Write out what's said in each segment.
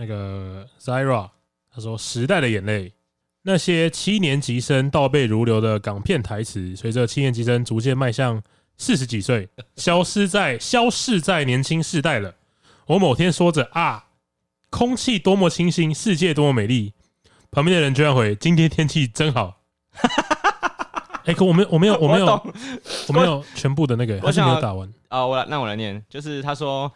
那个 Zira，他说：“时代的眼泪，那些七年级生倒背如流的港片台词，随着七年级生逐渐迈向四十几岁，消失在消逝在年轻世代了。我某天说着啊，空气多么清新，世界多么美丽，旁边的人居然回：今天天气真好。哎、欸，可我没有，我没有，我没有，我，我没有全部的那个，我是没有打完啊。我来，那我来念，就是他说。”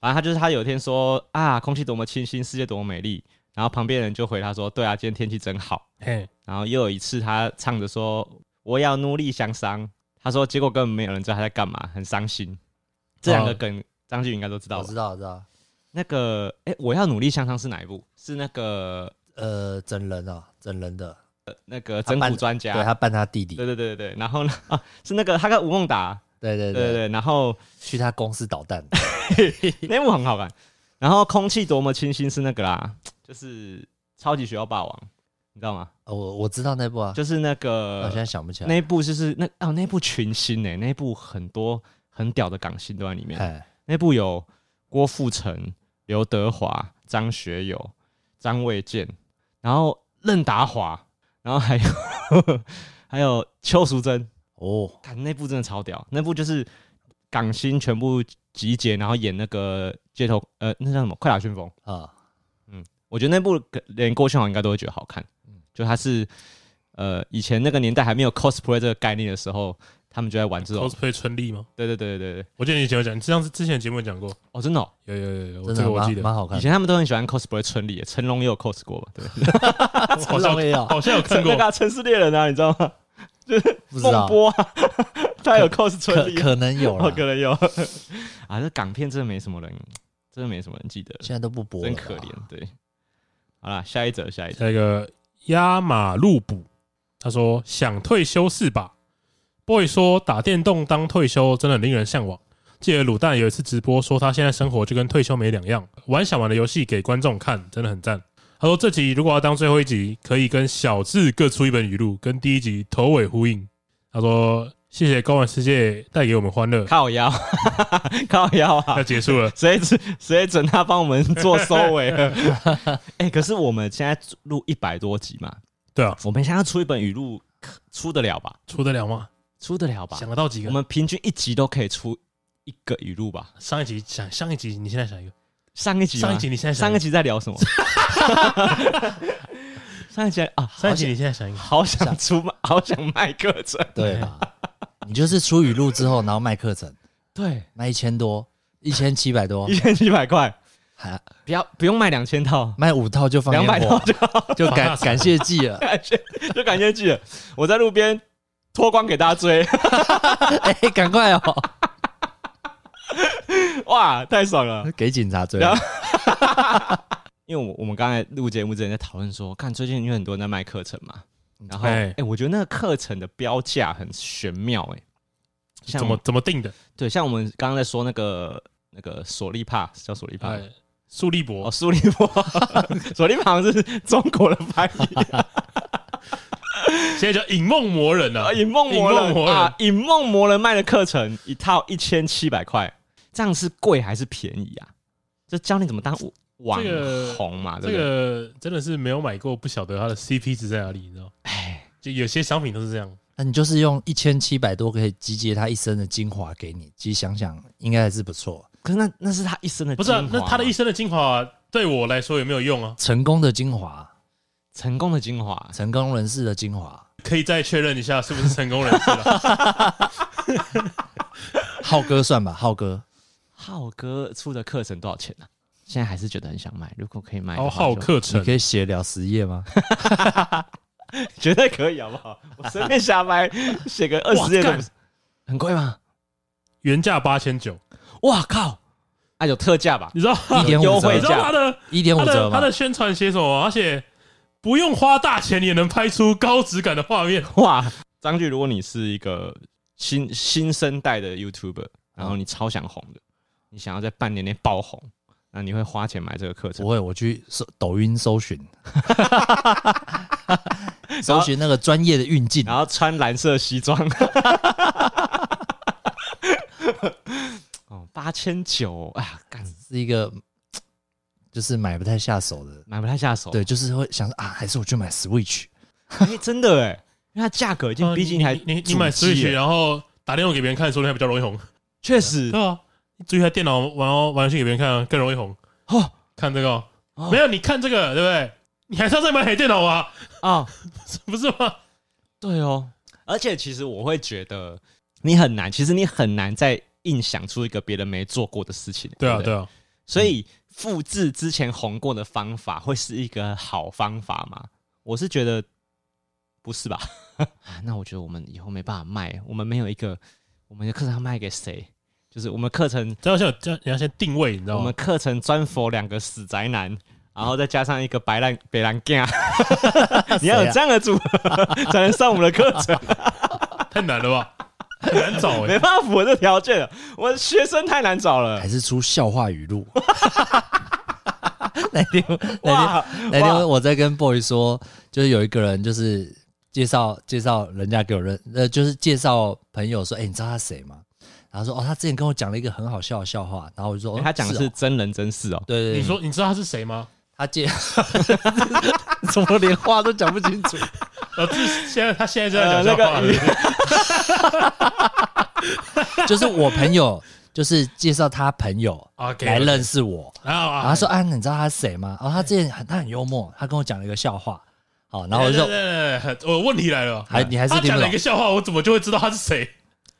反正他就是他有一天说啊，空气多么清新，世界多么美丽。然后旁边人就回他说，对啊，今天天气真好。嘿，然后又有一次他唱着说我要努力向上，他说结果根本没有人知道他在干嘛，很伤心。这两个梗张继宇应该都知道吧？我知道，我知道。那个哎，我要努力向上是哪一部？是那个呃整人啊，整人的，呃、那个整蛊专家，对他扮他弟弟。对对对对对。然后呢啊，是那个他跟吴孟达。对对对对，对，然后去他公司捣蛋，那部很好看。然后空气多么清新是那个啦，就是超级学校霸王，你知道吗？哦、我我知道那部啊，就是那个，我现在想不起来。那一部就是那哦，那部群星诶，那一部很多很屌的港星都在里面。那部有郭富城、刘德华、张学友、张卫健，然后任达华，然后还有 还有邱淑贞。哦，看那部真的超屌，那部就是港星全部集结，然后演那个街头，呃，那叫什么？快打旋风啊，嗯，我觉得那部连郭庆豪应该都会觉得好看，嗯，就他是，呃，以前那个年代还没有 cosplay 这个概念的时候，他们就在玩这种 cosplay 春丽吗？对对对对对，我记得你以前有讲，这样是之前节目讲过，哦，真的、哦，有有有有，这个我记得蛮好看，以前他们都很喜欢 cosplay 春丽，成龙也有 cos 过吧？对，成龙也有，好像有看过 那个城市猎人啊，你知道吗？就是孟波啊，他有 cos 春丽，可能有了，可能有 啊。这港片真的没什么人，真的没什么人记得，现在都不播，真可怜。对，好了，下一则，下一则，下一个压马路补，他说想退休是吧？boy 说打电动当退休真的令人向往。记得卤蛋有一次直播说他现在生活就跟退休没两样，玩想玩的游戏给观众看，真的很赞。他说：“这集如果要当最后一集，可以跟小智各出一本语录，跟第一集头尾呼应。”他说：“谢谢高玩世界带给我们欢乐。”靠腰，靠腰啊！要结束了，谁准谁准他帮我们做收尾了？哎、欸，可是我们现在录一百多集嘛？对啊，我们现在出一本语录，出得了吧？出得了吗？出得了吧？想得到几个？我们平均一集都可以出一个语录吧？上一集想上一集，你现在想一个。上一集，上一集，你现在上一集在聊什么？上一集啊，上一集你现在想一个，好想出，好想卖课程，对吧？你就是出语录之后，然后卖课程，对，卖一千多，一千七百多，一千七百块，还不要不用卖两千套，卖五套就放两百套就好，就感感谢祭了，感谢 就感谢季了。我在路边脱光给大家追，哎，赶快哦！哇，太爽了！给警察追。因为我我们刚才录节目之前在讨论说，看最近因为很多人在卖课程嘛，然后哎、欸，我觉得那个课程的标价很玄妙哎、欸，怎么怎么定的？对，像我们刚刚在说那个那个索利帕叫索利帕，苏利博哦，苏利博，索利帕好像是中国的翻译，现在叫影梦魔人啊，影梦魔人。啊，影梦魔人卖的课程一套一千七百块。这样是贵还是便宜啊？这教你怎么当网红嘛？这个真的是没有买过，不晓得它的 CP 值在哪里，你知道？哎，就有些商品都是这样。那你就是用一千七百多可以集结他一生的精华给你，其实想想应该还是不错。可是那那是他一生的精华，不是？那他的一生的精华对我来说有没有用啊？成功的精华，成功的精华，成功人士的精华，可以再确认一下是不是成功人士了？浩哥算吧，浩哥。浩哥出的课程多少钱呢、啊？现在还是觉得很想买。如果可以买，浩浩课程你可以写了十页吗？绝对可以，好不好？我随便瞎掰，写个二十页都很贵吗？原价八千九。哇靠！啊，有特价吧？你知道一点五折？优惠价？他的一点五折？他的宣传写什么？而且不用花大钱也能拍出高质感的画面。哇！张俊，如果你是一个新新生代的 YouTuber，然后你超想红的。你想要在半年内爆红，那你会花钱买这个课程？不会，我去搜抖音搜寻，搜寻那个专业的运镜，然后穿蓝色西装。哦，八千九啊，干是一个就是买不太下手的，买不太下手。对，就是会想说啊，还是我去买 Switch。哎、欸，真的哎，因为它价格已经逼近台、啊，你你，你买 Switch，然后打电话给别人看，说不定还比较容易红。确实，对啊，注意下电脑玩哦玩游戏给别人看，更容易红。哦，看这个、哦，没有你看这个，对不对？你还是要再买台电脑啊？啊，不是吗？对哦，而且其实我会觉得你很难，其实你很难再硬想出一个别人没做过的事情。对啊，对啊，所以复制之前红过的方法会是一个好方法吗？我是觉得不是吧？那我觉得我们以后没办法卖，我们没有一个我们的课程要卖给谁？就是我们课程，这要先这你要先定位，你知道吗？我们课程专 for 两个死宅男。然后再加上一个白烂白兰 gay，你要有这样的组合才能上我们的课程，太难了吧？很难找，没办法符合这条件，我的学生太难找了。还是出笑话语录？那天那天那天我在跟 boy 说，就是有一个人就是介绍介绍人家给我认，呃，就是介绍朋友说，哎，你知道他谁吗？然后说，哦，他之前跟我讲了一个很好笑的笑话，然后我就说，他讲的是真人真事哦。对对，你说你知道他是谁吗？他介，怎么连话都讲不清楚？呃，现在他现在就在讲笑话就是我朋友，就是介绍他朋友来认识我，然后他说：“啊，你知道他是谁吗？”哦，他之前很他很幽默，他跟我讲了一个笑话。好，然后我就说：“我问题来了，还你还是听不懂他讲了一个笑话，我怎么就会知道他是谁？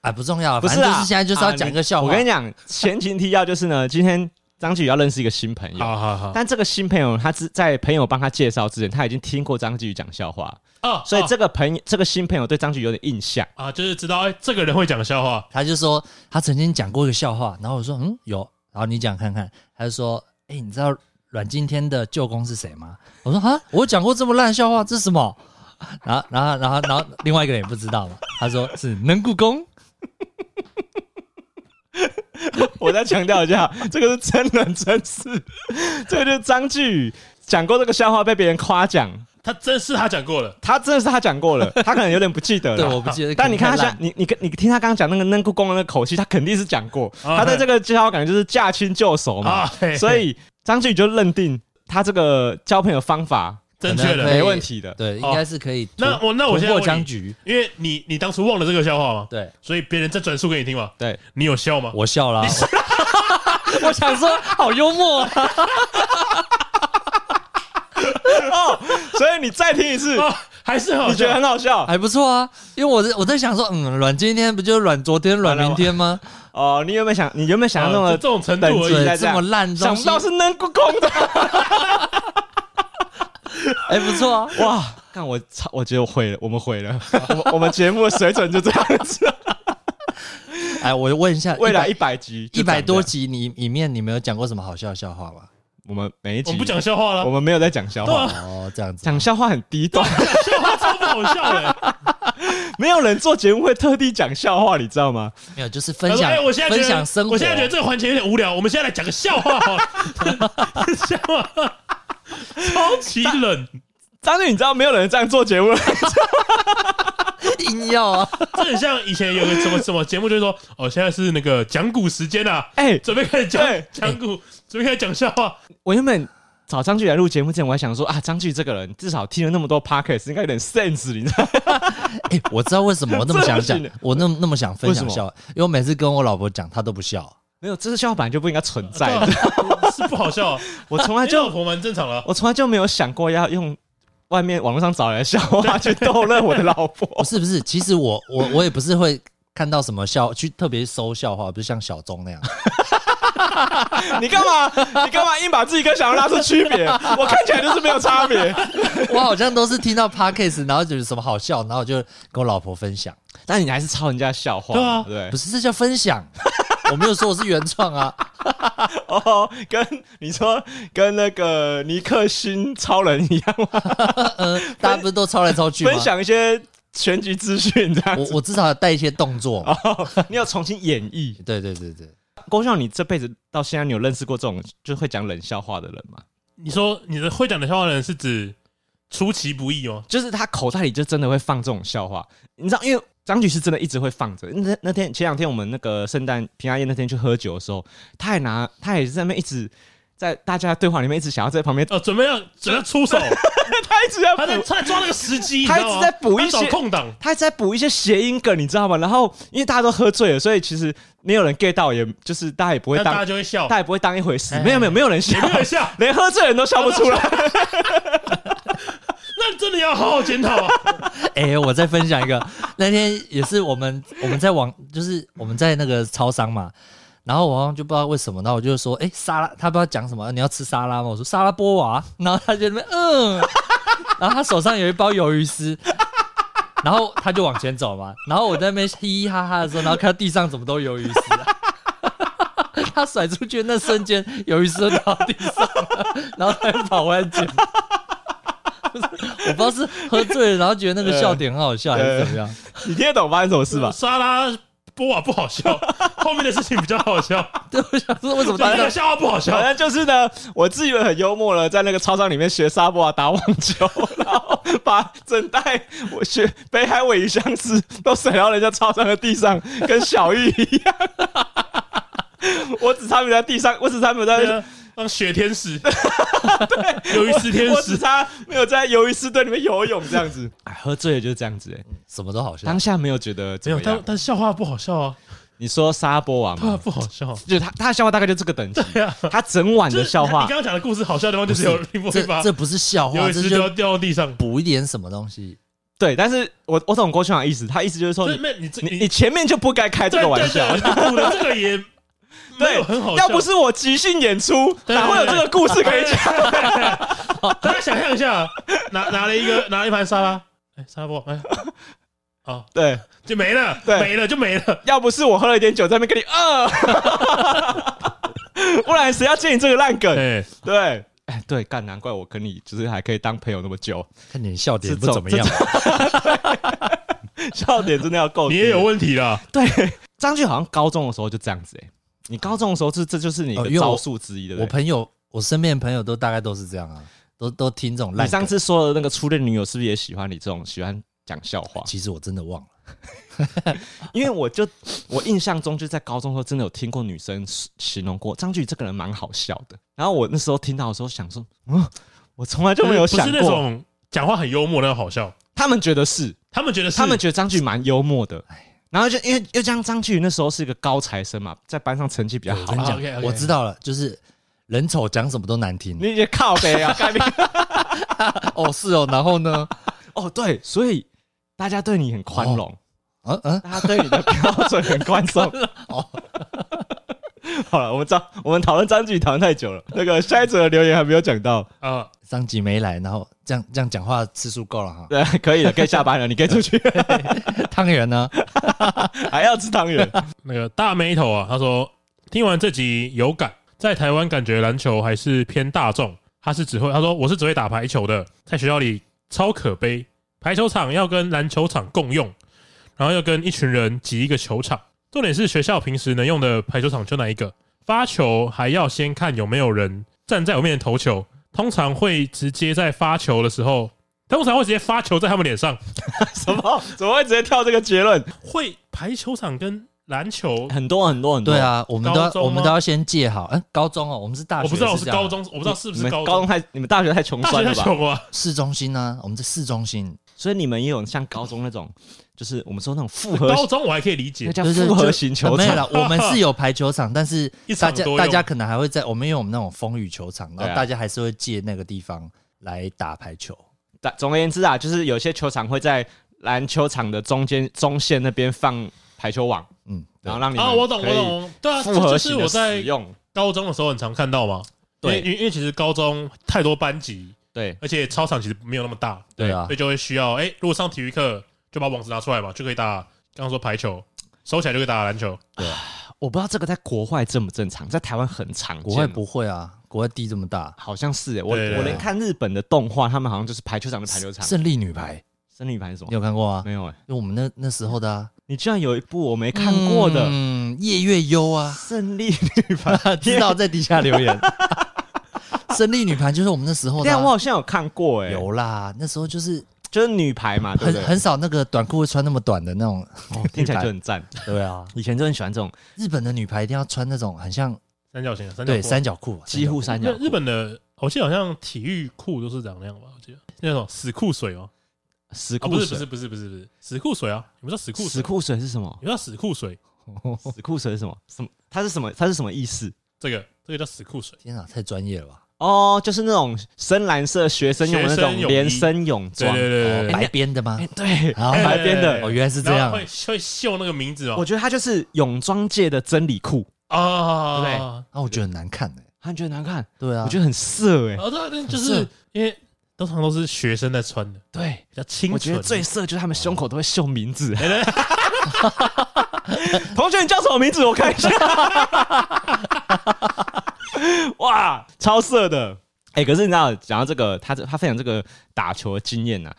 啊，不重要，不是，就是现在就是要讲一个笑话。我跟你讲，前情提要就是呢，今天。张继宇要认识一个新朋友，好好好。但这个新朋友，他之在朋友帮他介绍之前，他已经听过张继宇讲笑话哦，所以这个朋友，这个新朋友对张继宇有点印象啊，就是知道哎，这个人会讲笑话。他就说他曾经讲过一个笑话，然后我说嗯有，然后你讲看看。他就说哎，你知道阮经天的舅公是谁吗？我说啊，我讲过这么烂笑话，这是什么？然后然后然后然后另外一个人也不知道嘛，他说是能故宫。我再强调一下，这个是真人真事，这个就是张继宇讲过这个笑话被别人夸奖，他真是他讲过了，他真的是他讲过了，他可能有点不记得了，对，我不记得。但你看他像你你你听他刚刚讲那个嫩故宫的那个口气，他肯定是讲过，他的这个介绍感觉就是驾轻就熟嘛，所以张继宇就认定他这个交朋友方法。正确的，没问题的，对，应该是可以。那我那我先过僵局，因为你你当初忘了这个笑话嘛，对，所以别人再转述给你听嘛，对，你有笑吗？我笑了，我想说好幽默啊，哦，所以你再听一次，还是你觉得很好笑，还不错啊，因为我在我在想说，嗯，阮今天不就是阮昨天阮明天吗？哦，你有没有想，你有没有想到那么这种程度而已，这么烂，想不到是能够空的。哎、欸，不错啊！哇，看我操，我觉得我毁了，我们毁了，我我们节目的水准就这样子。哎，我问一下，未来一百集、一百多集，你里面你没有讲过什么好笑的笑话吗？我们每一集我们不讲笑话了，我们没有在讲笑话。哦，这样子，讲笑话很低端，笑话超不好笑的。没有人做节目会特地讲笑话，你知道吗？没有，就是分享。我现在分享生活。我现在觉得这个环节有点无聊，我们现在来讲个笑话好了。笑话。超级冷，张俊，你知道没有人这样做节目了，硬要啊！这很像以前有个什么什么节目，就是说哦，现在是那个讲古时间啊，哎、欸，准备开始讲讲古，准备开始讲笑话。我原本找张俊来录节目之前，我还想说啊，张俊这个人至少听了那么多 podcast，应该有点 sense，你知道？哎、欸，我知道为什么我那么想讲，我那么那么想分享笑，因为我每次跟我老婆讲，她都不笑。没有，这是笑话本来就不应该存在的，是不好笑。我从来就老婆蛮正常了，我从来就没有想过要用外面网络上找来的笑话去逗乐我的老婆。不 是不是，其实我我我也不是会看到什么笑去特别搜笑话，不是像小钟那样。你干嘛？你干嘛硬把自己跟小钟拉出区别？我看起来就是没有差别。我好像都是听到 podcast，然后觉得什么好笑，然后就跟我老婆分享。但你还是抄人家笑话，对啊，对，不是这叫分享。我没有说我是原创啊，哦，跟你说跟那个尼克星超人一样吗？嗯，大家不是都抄来抄去吗？分享一些全局资讯这样我我至少要带一些动作，哦，你要重新演绎。对对对对，郭笑，你这辈子到现在，你有认识过这种就会讲冷笑话的人吗？你说你的会讲冷笑话的人是指出其不意哦，就是他口袋里就真的会放这种笑话，你知道，因为。张局是真的一直会放着。那那天前两天我们那个圣诞平安夜那天去喝酒的时候，他还拿他也是在那边一直在大家对话里面一直想要在旁边哦，准备要准备要出手，他一直要他在他在抓那个时机，他一直在补一些空档，他一直在补一些谐音梗，你知道吗？然后因为大家都喝醉了，所以其实没有人 get 到，也就是大家也不会当，大家就会笑，大家也不会当一回事。没有没有没有人笑，没有人笑，连喝醉人都笑不出来。那真的要好好检讨啊！哎，我再分享一个，那天也是我们我们在网，就是我们在那个超商嘛。然后我好像就不知道为什么，然后我就说，哎，沙拉，他不知道讲什么，你要吃沙拉吗？我说沙拉波娃，然后他就那边嗯，然后他手上有一包鱿鱼丝，然后他就往前走嘛，然后我在那边嘻嘻哈哈的时候，然后看到地上怎么都鱿鱼丝，他甩出去那瞬间，鱿鱼丝掉到地上，然后他又跑回来捡，我不知道是喝醉了，然后觉得那个笑点很好笑，还是怎么样？你听得懂发生什么事吧？沙拉。波瓦不好笑，后面的事情比较好笑。对，我想说为什么大家笑话不好笑？反正就是呢，我自以为很幽默了，在那个操场里面学沙波瓦打网球，然后把整袋我学北海尾鱼相思都甩到人家操场的地上，跟小玉一样。我只差没在地上，我只差没在。当雪天使，对，鱿鱼丝天使，我只差没有在鱿鱼丝队里面游泳这样子。哎，喝醉了就是这样子，哎，什么都好笑。当下没有觉得没有，但但笑话不好笑啊。你说沙波王吗？不好笑，就他他的笑话大概就这个等级。对啊，他整晚的笑话。你刚刚讲的故事好笑的地方就是有这这不是笑话，鱿鱼丝掉掉到地上，补一点什么东西。对，但是我我懂郭庆的意思，他意思就是说，你你你前面就不该开这个玩笑，补了这个也。对，很好。要不是我即兴演出，哪会有这个故事可以讲？大家想象一下，拿拿了一个拿了一盘沙拉，哎，沙拉波，哎，哦，对，就没了，对，没了就没了。要不是我喝了一点酒，在那边跟你，呃，不然谁要接你这个烂梗？对，哎，对，干，难怪我跟你就是还可以当朋友那么久。看你笑点不怎么样，笑点真的要够。你也有问题了。对，张俊好像高中的时候就这样子，哎。你高中的时候，这这就是你的招数之一的。我朋友，我身边的朋友都大概都是这样啊，都都听这种烂。你上次说的那个初恋女友是不是也喜欢你这种喜欢讲笑话？其实我真的忘了，因为我就我印象中就在高中的时候真的有听过女生形容过张俊这个人蛮好笑的。然后我那时候听到的时候想说，嗯，我从来就没有想过那种讲话很幽默那种好笑。他们觉得是，他们觉得是，他们觉得张俊蛮幽默的。然后就因为又加上张继宇那时候是一个高材生嘛，在班上成绩比较好。我知道了，就是人丑讲什么都难听。你也靠北啊！哦，是哦。然后呢？哦，对，所以大家对你很宽容。嗯嗯，大家对你的标准很宽松。哦，好了，我们张我们讨论张继宇讨论太久了。那个下一则的留言还没有讲到啊。张吉没来，然后这样这样讲话次数够了哈。对，可以了，可以下班了，你可以出去。汤圆呢？还要吃汤圆？那个大眉头啊，他说听完这集有感，在台湾感觉篮球还是偏大众。他是只会，他说我是只会打排球的，在学校里超可悲，排球场要跟篮球场共用，然后要跟一群人挤一个球场。重点是学校平时能用的排球场就那一个，发球还要先看有没有人站在我面前投球。通常会直接在发球的时候，通常会直接发球在他们脸上。什么？怎么会直接跳这个结论？会排球场跟篮球很多很多很多。对啊，我们都要我们都要先借好。嗯，高中哦，我们是大学。我不知道我是高中，我不知道是不是高中。高中太你们大学太穷酸了吧？穷了。市中心呢？我们在市中心，所以你们也有像高中那种。就是我们说那种复合高中，我还可以理解，那叫复合型球场。没有了，我们是有排球场，但是 大家大家可能还会在我们因为我们那种风雨球场，然后大家还是会借那个地方来打排球。总总而言之啊，就是有些球场会在篮球场的中间中线那边放排球网，嗯，然后让你啊，我懂我懂，对啊，复合型的使用。高中的时候很常看到嘛，对，因为因为其实高中太多班级，对，而且操场其实没有那么大，对啊，所以就会需要哎，如果上体育课。就把网子拿出来嘛，就可以打。刚刚说排球，收起来就可以打篮球。对，我不知道这个在国外正不正常，在台湾很常见。国外不会啊，国外地这么大，好像是哎。我我连看日本的动画，他们好像就是排球场的排球场。胜利女排，胜利女排是什么？你有看过啊？没有哎，因为我们那那时候的啊。你居然有一部我没看过的，嗯，夜月幽啊，胜利女排，知道在底下留言。胜利女排就是我们那时候的，但我好像有看过哎，有啦，那时候就是。就是女排嘛，很很少那个短裤会穿那么短的那种，听起来就很赞。对啊，以前就很喜欢这种日本的女排，一定要穿那种很像三角形的，对，三角裤，几乎三角。日本的，我记得好像体育裤都是长那样吧？我记得那种死裤水哦，死裤不是不是不是不是不是死裤水啊？你们知道死裤死裤水是什么？你知道死裤水？死裤水是什么？什么？它是什么？它是什么意思？这个这个叫死裤水。天啊，太专业了吧！哦，就是那种深蓝色学生用的那种连身泳装，对对对，白边的吗？对，白边的。哦，原来是这样，会会绣那个名字哦。我觉得它就是泳装界的真理裤啊，对。那我觉得很难看诶，他觉得难看，对啊，我觉得很色诶。哦，对，就是因为通常都是学生在穿的，对，比较清纯。我觉得最色就是他们胸口都会绣名字。同学，你叫什么名字？我看一下。哇，超色的！哎、欸，可是你知道，讲到这个，他他分享这个打球的经验呢、啊，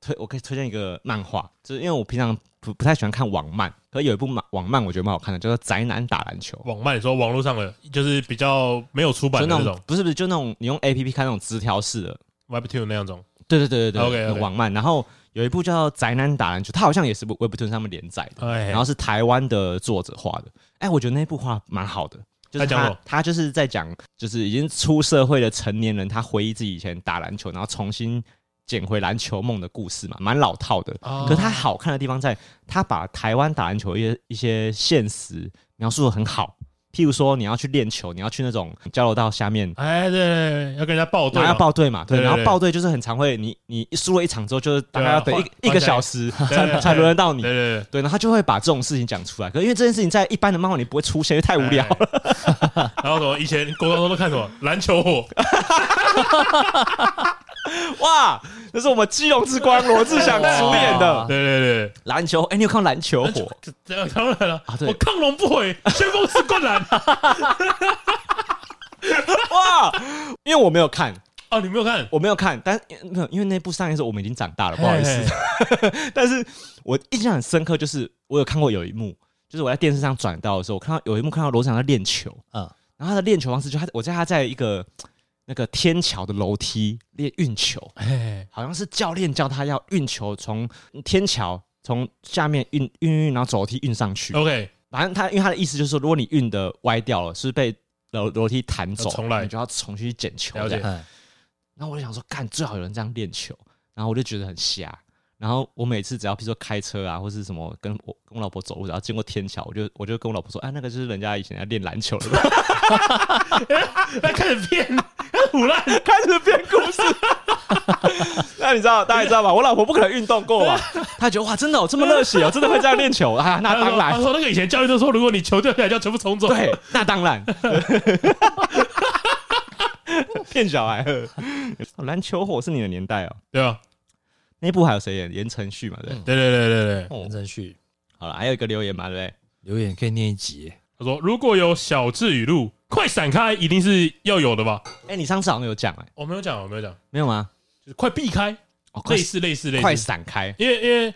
推我可以推荐一个漫画，就是因为我平常不不太喜欢看网漫，可是有一部漫网漫我觉得蛮好看的，叫做《宅男打篮球》。网漫，你说网络上的，就是比较没有出版的那种，不是不是，就那种你用 A P P 看那种直条式的 Webtoon 那样种。对对对对对，OK，网漫。然后有一部叫《宅男打篮球》，它好像也是 Webtoon 上面连载的，哎、然后是台湾的作者画的。哎、欸，我觉得那部画蛮好的。就是他，他就是在讲，就是已经出社会的成年人，他回忆自己以前打篮球，然后重新捡回篮球梦的故事嘛，蛮老套的。可是他好看的地方在，他把台湾打篮球一些一些现实描述的很好。譬如说，你要去练球，你要去那种交流道下面，哎，对，对，对，要跟人家报队，要报队嘛，对，然后报队就是很常会，你你输了一场之后，就是大概要等一对一个小时 才才轮得到你，对对对，对，然后他就会把这种事情讲出来。可是因为这件事情在一般的漫画里不会出现，因为太无聊了。哎、然后什么以前国高中都看什么篮球火。哇，那是我们基隆之光罗志祥主演的，对对对，篮球。哎，你有看篮球火？这当然了，我亢龙不悔，旋风是灌篮。哇，因为我没有看哦，你没有看，我没有看，但没有，因为那部上映的时候我们已经长大了，不好意思。但是我印象很深刻，就是我有看过有一幕，就是我在电视上转到的时候，我看到有一幕看到罗志祥在练球，嗯，然后他的练球方式就他，我在他在一个。那个天桥的楼梯练运球，哎，好像是教练教他要运球从天桥从下面运运运，然后走楼梯运上去。OK，反正他因为他的意思就是说，如果你运的歪掉了，是被楼楼梯弹走，重来，你就要重新去捡球。了解。然后我就想说，干，最好有人这样练球，然后我就觉得很瞎。然后我每次只要比如说开车啊，或是什么跟我跟我老婆走路，然后经过天桥，我就我就跟我老婆说，哎，那个就是人家以前在练篮球的。那开始编，唬烂，开始编故事。那你知道，大家知道吧？我老婆不可能运动过吧？她觉得哇，真的哦，这么热血哦，真的会这样练球啊？那当然。他说那个以前教练都说，如果你球掉下来，就要全部重走。对，那当然。骗小孩，篮球火是你的年代哦，对啊。那部还有谁演？言承旭嘛，对，对对对对对，言承旭。好了，还有一个留言嘛，对不对？留言可以念一集。他说：“如果有小智语录，快闪开，一定是要有的吧？”哎，你上次好像有讲哎，我没有讲，我没有讲，没有吗？就是快避开，类似类似类似，快闪开。因为因为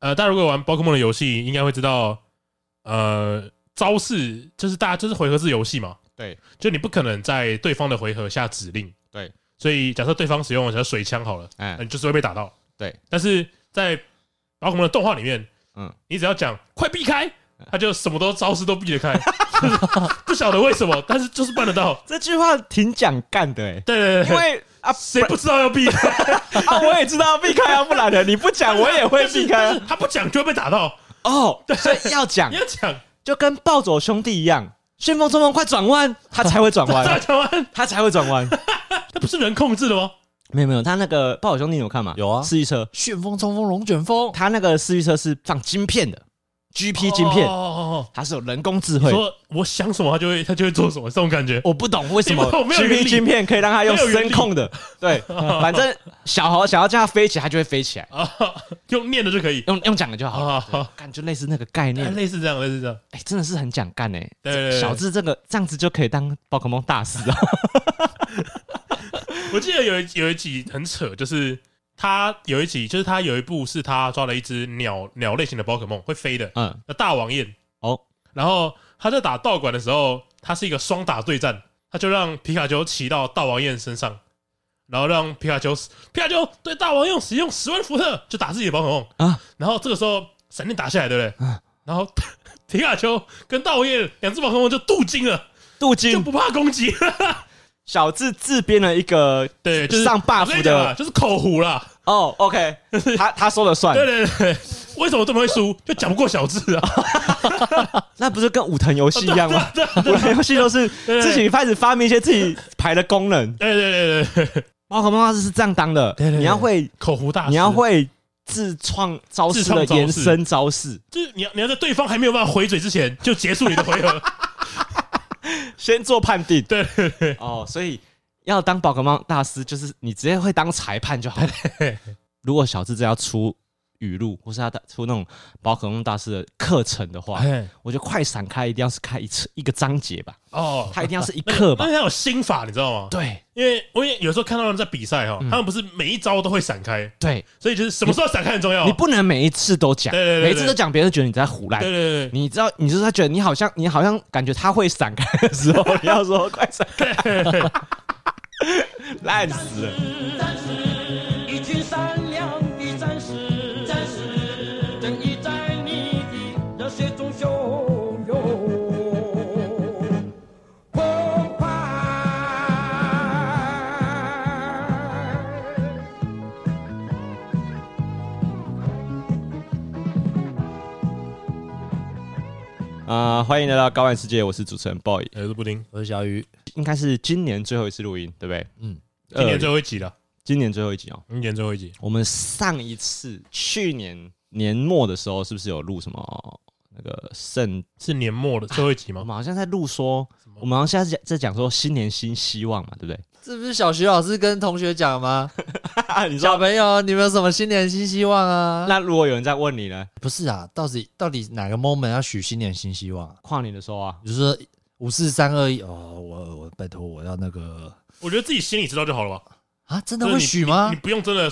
呃，大家如果玩宝可梦的游戏，应该会知道，呃，招式就是大家就是回合制游戏嘛，对，就你不可能在对方的回合下指令，对，所以假设对方使用的水枪好了，哎，你就是会被打到。对，但是在宝可梦的动画里面，嗯，你只要讲快避开，他就什么都招式都避得开，不晓得为什么，但是就是办得到。这句话挺讲干的，哎，对对对，因为啊，谁不知道要避？开 啊？我也知道要避开啊，不然的你不讲我也会避开，他不讲就会被打到。哦。所以要讲，要讲，就跟暴走兄弟一样，旋风冲锋快转弯，他才会转弯，转弯，他才会转弯，那不是人控制的吗？没有没有，他那个暴走兄弟你有看吗？有啊，四驱车。旋风冲锋龙卷风，他那个四驱车是放晶片的，GP 晶片，哦，它是有人工智慧。说我想什么，它就会它就会做什么，这种感觉。我不懂为什么 GP 晶片可以让它用声控的，对，反正小猴想要叫它飞起来，它就会飞起来。用念的就可以，用用讲的就好。感觉类似那个概念，类似这样，类似这样。哎，真的是很讲干哎。对，小智这个这样子就可以当宝可梦大师啊。我记得有一有一集很扯，就是他有一集，就是他有一部是他抓了一只鸟鸟类型的宝可梦，会飞的，嗯，那大王燕。哦，然后他在打道馆的时候，他是一个双打对战，他就让皮卡丘骑到大王燕身上，然后让皮卡丘皮卡丘对大王用使用十万伏特就打自己的宝可梦。啊，然后这个时候闪电打下来，对不对？嗯，然后 皮卡丘跟大王燕两只宝可梦就镀金了。镀金。就不怕攻击。小智自编了一个对，就是上 buff 的，就是口胡啦。哦，OK，他他说了算。对对对，为什么这么会输？就讲不过小智啊。那不是跟武藤游戏一样吗？武藤游戏都是自己开始发明一些自己牌的功能。对对对对，宝可梦大师是这样当的。你要会口胡大师，你要会自创招式的延伸招式，就是你要你要在对方还没有办法回嘴之前就结束你的回合。先做判定，对。哦，所以要当宝可梦大师，就是你直接会当裁判就好了。如果小智这要出语录，或是他出那种宝可梦大师的课程的话，我觉得快闪开一定要是开一次一个章节吧。哦，他一定要是一课吧？因为他有心法，你知道吗？对，因为我也有时候看到人在比赛哈，他们不是每一招都会闪开，对，所以就是什么时候闪开很重要。你不能每一次都讲，每一次都讲，别人觉得你在胡烂。对对对，你知道，你就是他觉得你好像，你好像感觉他会闪开的时候，你要说快闪开，烂死了。啊、呃，欢迎来到高玩世界，我是主持人 boy，我是布丁，我是小鱼，应该是今年最后一次录音，对不对？嗯，今年最后一集了，今年最后一集哦，今年最后一集。我们上一次去年年末的时候，是不是有录什么那个圣？是年末的最后一集吗？我们好像在录说，我们好像现在在讲说新年新希望嘛，对不对？这不是小学老师跟同学讲吗？你小朋友，你们有什么新年新希望啊？那如果有人在问你呢？不是啊，到底到底哪个 moment 要许新年新希望？跨年的时候啊，就是说五四三二一哦，我我拜托我要那个，我觉得自己心里知道就好了吧？啊，真的会许吗你？你不用真的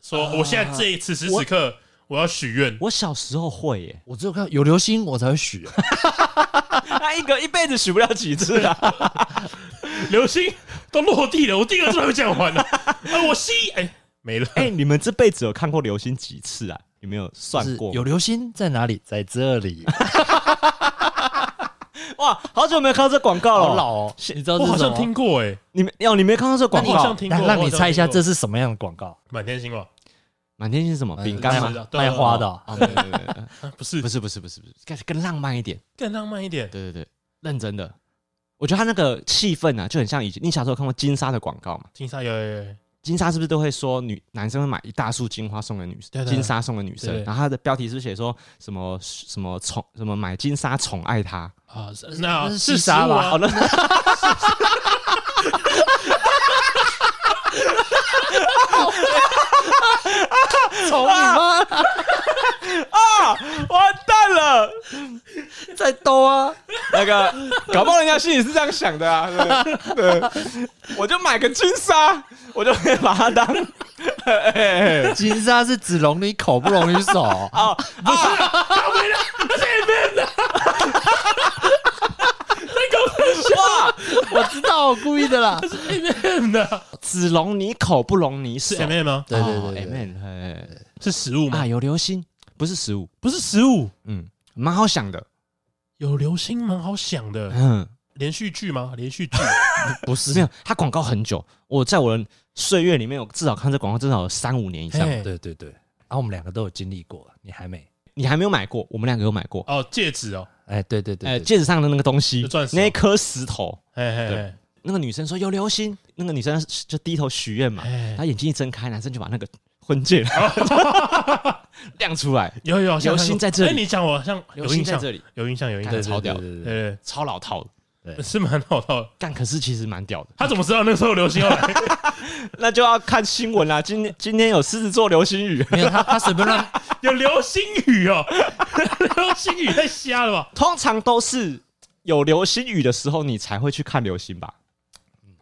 说，我现在这一此时此刻我要许愿。我小时候会耶，我只有看有流星我才会许，他一个一辈子许不了几次啊，流星。都落地了，我第一个字还没讲完呢。啊，我吸，哎，没了。哎，你们这辈子有看过流星几次啊？有没有算过？有流星在哪里？在这里。哇，好久没有看到这广告了，好老哦。你知道？我好像听过哎。你们要你没看到这广告？好像听过。让你猜一下，这是什么样的广告？满天星吧？满天星是什么？饼干吗？卖花的？不是，不是，不是，不是，不是，更更浪漫一点，更浪漫一点。对对对，认真的。我觉得他那个气氛啊，就很像以前你小时候看过金沙的广告嘛？金沙有有有，金沙是不是都会说女男生会买一大束金花送给女生，金沙送给女生？然后他的标题是不是写说什么什么宠什么买金沙宠爱她啊？那是沙吧？好了，宠你吗？啊！完蛋了，再兜啊！那个，搞不好人家心里是这样想的啊。对，对，我就买个金沙，我就可以把它当。金沙是只容你口，不容你手啊！不是，搞没了，那是 M 的。在搞什么？我知道，我故意的啦。是 M 的，只容你口，不容你手。是 M 吗？对对对，M，是食物吗？啊，有流星。不是食物，不是食物，嗯，蛮好想的，有流星，蛮好想的，嗯，连续剧吗？连续剧。不是，没有，它广告很久，我在我的岁月里面，有至少看这广告至少有三五年以上，对对对，然后我们两个都有经历过，你还没，你还没有买过，我们两个有买过，哦，戒指哦，哎，对对对，哎，戒指上的那个东西，那颗石头，哎哎，那个女生说有流星，那个女生就低头许愿嘛，她眼睛一睁开，男生就把那个。婚戒 亮出来，有有流星在这里。哎，你讲我像流星在这里，有印象，有印象，超屌对，对，超老套的，是蛮好套的。但可是其实蛮屌的。他怎么知道那个时候流星要来？那就要看新闻啦。今天今天有狮子座流星雨，没有他他随便乱 有流星雨哦，流星雨太瞎了吧？通常都是有流星雨的时候，你才会去看流星吧？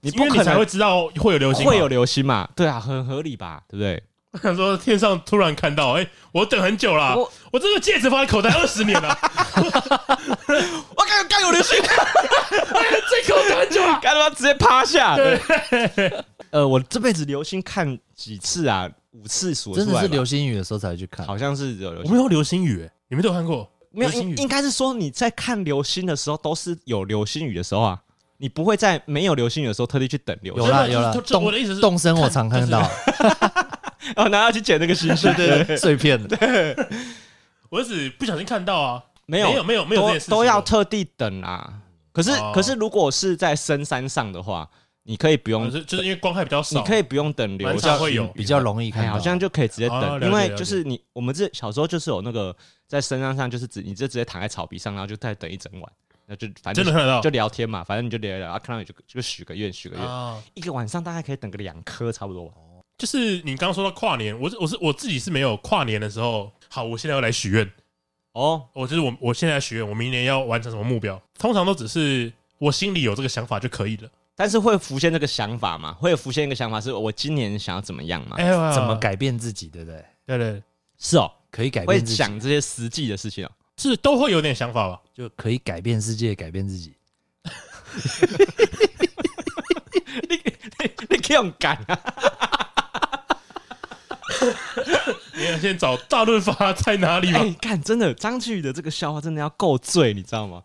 你不可能才会知道会有流星，会有流星嘛？对啊，很合理吧？对不对？我想说，天上突然看到，哎，我等很久了，我我这个戒指放在口袋二十年了，我刚刚有流星，这个我等很久了，干嘛直接趴下？对 呃，我这辈子流星看几次啊？五次数，真的是流星雨的时候才去看，好像是有流星。我没有流星雨，你们都有看过？没有，应该是说你在看流星的时候都是有流星雨的时候啊。你不会在没有流星雨的时候特地去等流星。有啦有啦，动我的意思是动身我常看到，然后拿它去捡那个星星，对对 碎片的。我只不小心看到啊，没有没有没有没有这件事情都都要特地等啊。可是哦。可是如果是在深山上的话，你可以不用，就是就是因为光害比较少，你可以不用等流蛮星常会有比较容易看哎，到，好像就可以直接哦等，解因为就是你我们这小时候就是有那个在深山上，就是只你就直接躺在草皮上，然后就再等一整晚，那就反正就真的看得到就聊天嘛，反正你就聊一聊，啊，看到你就就许个愿，许个愿，啊。一个晚上大概可以等个两颗差不多吧。就是你刚刚说到跨年，我是我是我自己是没有跨年的时候，好，我现在要来许愿，哦，我就是我我现在许愿，我明年要完成什么目标，通常都只是我心里有这个想法就可以了。但是会浮现这个想法吗？会有浮现一个想法，是我今年想要怎么样吗？怎么？改变自己，对不对？对对，是哦，可以改会变自己，想这些实际的事情哦。是都会有点想法吧？就可以改变世界，改变自己。你你可以用赶啊！你要先找大润发在哪里哎嘛？，看，真的张志宇的这个笑话真的要够醉，你知道吗？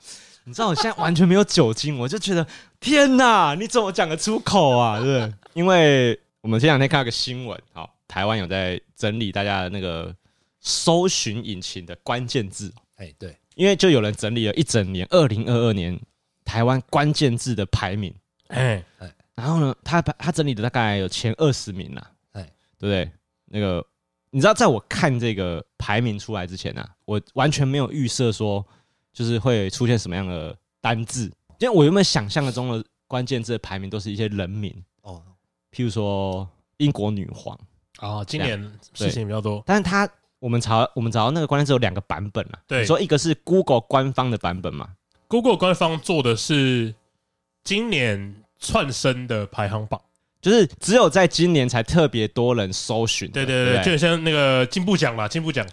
你知道我现在完全没有酒精，我就觉得天哪，你怎么讲得出口啊？对不对？因为我们前两天看到个新闻，好，台湾有在整理大家的那个搜寻引擎的关键字，哎，对，因为就有人整理了一整年，二零二二年台湾关键字的排名，哎，然后呢，他他整理的大概有前二十名啦，哎对不对？那个你知道，在我看这个排名出来之前呢、啊，我完全没有预设说就是会出现什么样的单字，因为我原本想象的中的关键字的排名都是一些人名，哦，譬如说英国女皇，哦，今年事情比较多，但是他我们查我们找到那个关键字有两个版本啊，对说一个是 Google 官方的版本嘛，Google 官方做的是今年窜升的排行榜，就是只有在今年才特别多人搜寻的，对对对，就很像那个进步奖嘛，进步奖，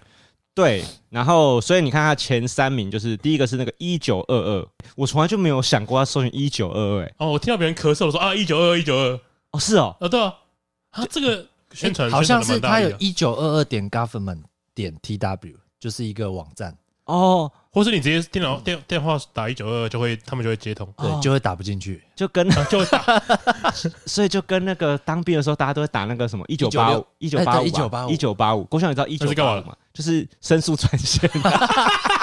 对，然后所以你看它前三名，就是第一个是那个一九二二，我从来就没有想过要搜寻一九二二，哎，哦，我听到别人咳嗽的说啊，一九二二，一九二哦是哦，二，啊，对啊，啊，这个宣传好像是他有一九二二点 government 点 tw，就是一个网站，哦，或是你直接电脑电电话打一九二二，就会他们就会接通，对，哦。就会打不进去。就跟啊就会打，所以就跟那个当兵的时候，大家都会打那个什么一九八五一九八五一九八五。一九八五，郭襄你知道一九那是干嘛的八五吗？就是申诉专线，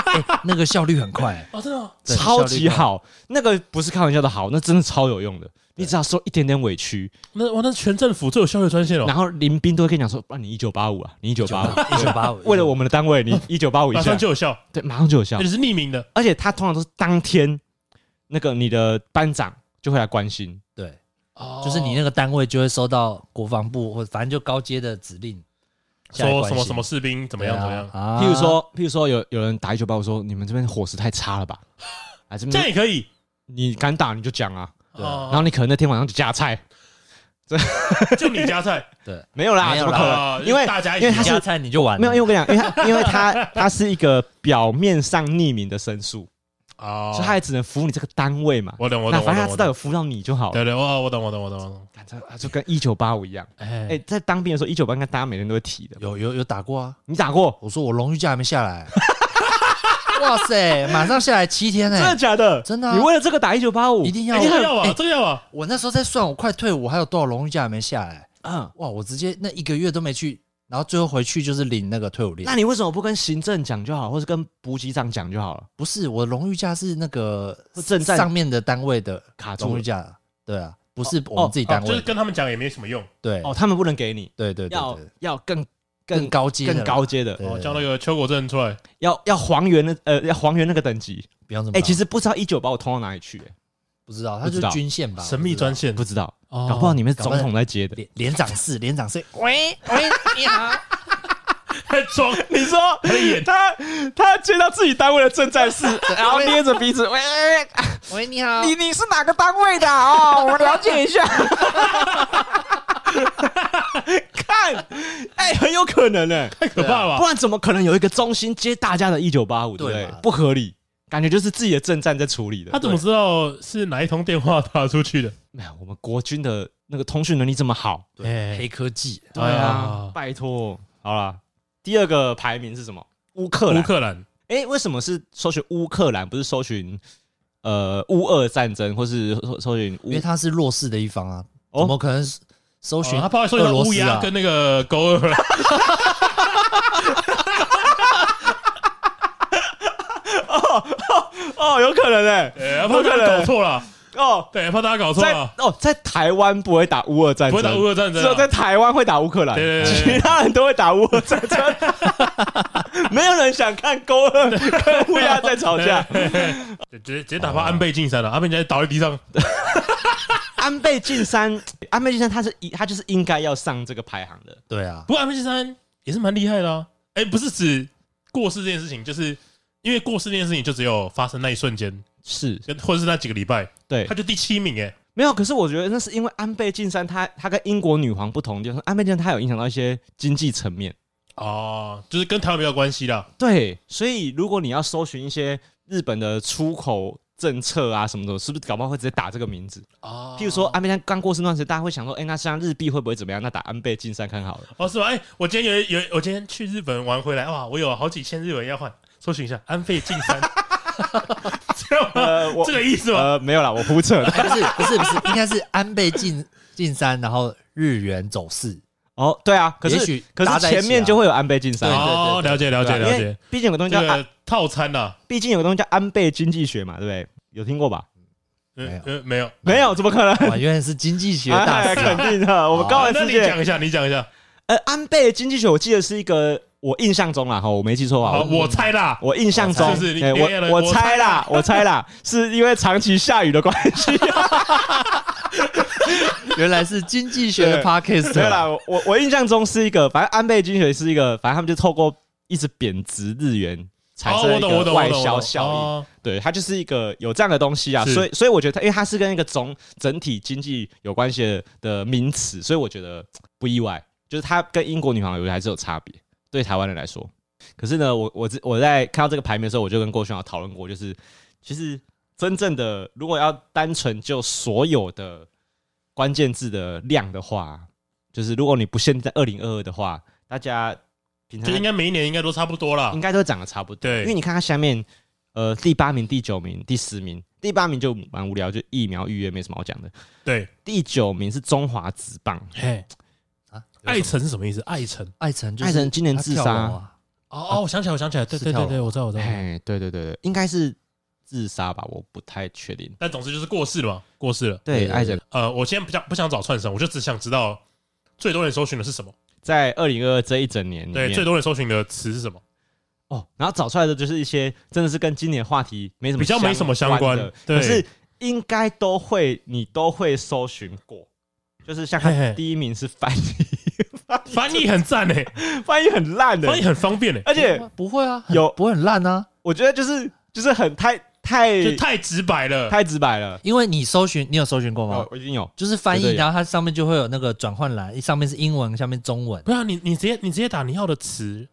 哎，那个效率很快，哦，真的超级。好，那个不是开玩笑的好，那真的超有用的。你只要受一点点委屈，那哇，那全政府最有效率专线哦，然后林兵都会跟你讲说，不然你一九八五啊，你一九八五，一九八五，为了我们的单位，你 一九八五马上，就有效，对，马上就有效。而且。是匿名的，而且他通常都是当天，那个你的班长就会来关心。对，哦。就是你那个单位就会收到国防部或者反正就高阶的指令，说什么什么士兵怎么样怎么样，啊。譬如说，譬如说有有人打一九八五说，你们这边伙食太差了吧？啊，这边这样也可以，你敢打你就讲啊，然后你可能那天晚上就加菜，就你加菜，对，没有啦，没有怎么可啊能？因为大家一起因为他是加菜你就完了，没有，因为我跟你讲，因为他 因为他他是一个表面上匿名的申诉，哦。所以他也只能服务你这个单位嘛。我懂我懂，那反正他我知道有服务到你就好了。对对，我我懂我懂我懂我懂，感觉啊就跟一九八五一样。哎。哎，在当兵的时候，一九八应该大家每天都会提的。有有有打过啊，你打过？我说我荣誉假还没下来，哇塞，马上下来七天呢。真的哎，假的？真的啊。你为了这个打一九八五？一？定要哎这个要啊哎这个要啊，我那时候在算，我快退伍，还有多少荣誉假还没下来，嗯，哇，我直接那一个月都没去，然后最后回去就是领那个退伍令。那。你为什么不跟行政讲就好，或是跟补给长讲就好了？不是我荣誉假是那个正在上面的单位的卡住了。荣誉假，对啊，不是我们自己单位就是跟他们讲也没什么用，对。哦，他们不能给你，对对对要对，要更更高阶的更高阶的，哦，叫那个邱国正出来，要要还原那呃要还原那个等级。哎，不要这么高。其实不知道一九把我通到哪里去，哎不知道，他就是军线吧？神秘专线，不知道，哦搞不好你们是总统在接的。连连长室，连长室，喂喂，你好，还装，你说他他接到自己单位的正战士，然后捏着鼻子，喂，喂你好，你你是哪个单位的哦？我了解一下。看，哎，很有可能呢，太可怕了不？然怎么可能有一个中心接大家的一九八五，对不合理，感觉就是自己的政战在处理的。他怎么知道是哪一通电话打出去的？没有，我们国军的那个通讯能力这么好，哎黑科技，对啊啊，拜托。好了，第二个排名是什么？乌克兰。乌克兰，哎，为什么是搜寻乌克兰，不是搜寻呃乌俄战争，或是搜搜寻，因为他是弱势的一方啊，哦。怎么可能搜寻、哦？他不好意思，乌鸦跟那个狗儿。哦哦，有可能哎、欸，怕可能搞错了哦，对，怕大家搞错了哦，在台湾不会打乌俄战争，不会打乌俄战争，只有在台湾会打乌克兰，对对对，其他人都会打乌俄战争，没有人想看勾二跟乌鸦在吵架，直接直接打发安倍晋三了，安倍晋三倒在地上。安倍晋三，安倍晋三他是他就是应该要上这个排行的，对啊，不过安倍晋三也是蛮厉害的啊，哎，不是指过世这件事情，就是。因为过世这件事情就只有发生那一瞬间，是，或者是那几个礼拜，对，他就第七名哎，没有。可是我觉得那是因为安倍晋三他他跟英国女皇不同，就是安倍晋三他有影响到一些经济层面哦，就是跟台湾比较关系的。对，所以如果你要搜寻一些日本的出口政策啊什么的，是不是搞不好会直接打这个名字？哦，譬如说安倍晋三刚过世那段时间，大家会想说，哎，那像日币会不会怎么样？那打安倍晋三看好了。哦，是吧？哎，我今天有有，我今天去日本玩回来，哇，我有好几千日元要换。搜寻一下安倍晋三，呃，我这个意思吗？呃，没有啦，我胡扯的，不是不是不是，应该是安倍晋晋三，然后日元走势。哦，对啊，可是可是前面就会有安倍晋三。哦，了解了解了解。毕竟有个东西叫套餐呐，毕竟有个东西叫安倍经济学嘛，对不对？有听过吧？没有，没有，没有，怎么可能？原来是经济学大师，肯定的。我们高玩世界，你讲一下，你讲一下。呃，安倍经济学，我记得是一个。我印象中啦，哈，我没记错啊，我猜啦，我印象中，我我猜啦，我猜啦，是因为长期下雨的关系，原来是经济学的 podcast。对啦，我我印象中是一个，反正安倍经济学是一个，反正他们就透过一直贬值日元产生一个外销效应，对，它就是一个有这样的东西啊，所以所以我觉得它，因为它是跟一个总整体经济有关系的名词，所以我觉得不意外，就是它跟英国女皇有还是有差别。对台湾人来说，可是呢，我我我在看到这个排名的时候，我就跟郭轩豪讨论过，就是其实真正的如果要单纯就所有的关键字的量的话，就是如果你不限在二零二二的话，大家平常就应该每一年应该都差不多了，应该都长得差不多。对，因为你看它下面，呃，第八名、第九名、第十名，第八名就蛮无聊，就疫苗预约没什么好讲的。对，第九名是中华职棒。嘿。艾辰是什么意思？艾辰，艾辰，艾辰今年自杀。哦哦，我想起来，我想起来，对对对对，我知道，我知道。哎，对对对对，应该是自杀吧，我不太确定。但总之就是过世了嘛，过世了。对，艾辰。呃，我现在不想不想找串声，我就只想知道最多人搜寻的是什么。在二零二二这一整年，对，最多人搜寻的词是什么？哦，然后找出来的就是一些真的是跟今年话题没什么比较没什么相关的，可是应该都会你都会搜寻过。就是像第一名是翻译，翻译很赞诶，翻译很烂的，翻译很方便诶，而且不会啊，有不会很烂啊？我觉得就是就是很太太就太直白了，太直白了。因为你搜寻，你有搜寻过吗？我已经有，就是翻译，然后它上面就会有那个转换栏，上面是英文，下面中文。不要你你直接你直接打你要的词，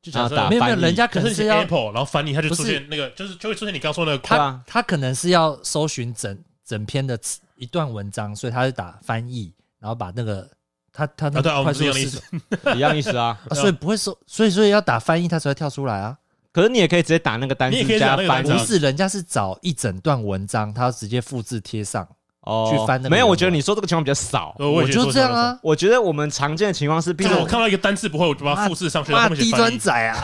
就假设没有没有，人家可能是要 Apple，然后翻译，它就出现那个就是就会出现你刚说那个，他他可能是要搜寻整整篇的词一段文章，所以他是打翻译。然后把那个他他那快速的意思一样意思啊，所以不会说，所以所以要打翻译，他才会跳出来啊。可是你也可以直接打那个单词加翻译，不是人家是找一整段文章，他要直接复制贴上。哦，去翻那没有，我觉得你说这个情况比较少。我就这样啊。我觉得我们常见的情况是，比如我看到一个单字不会，我就把它复制上去。妈，低专仔啊！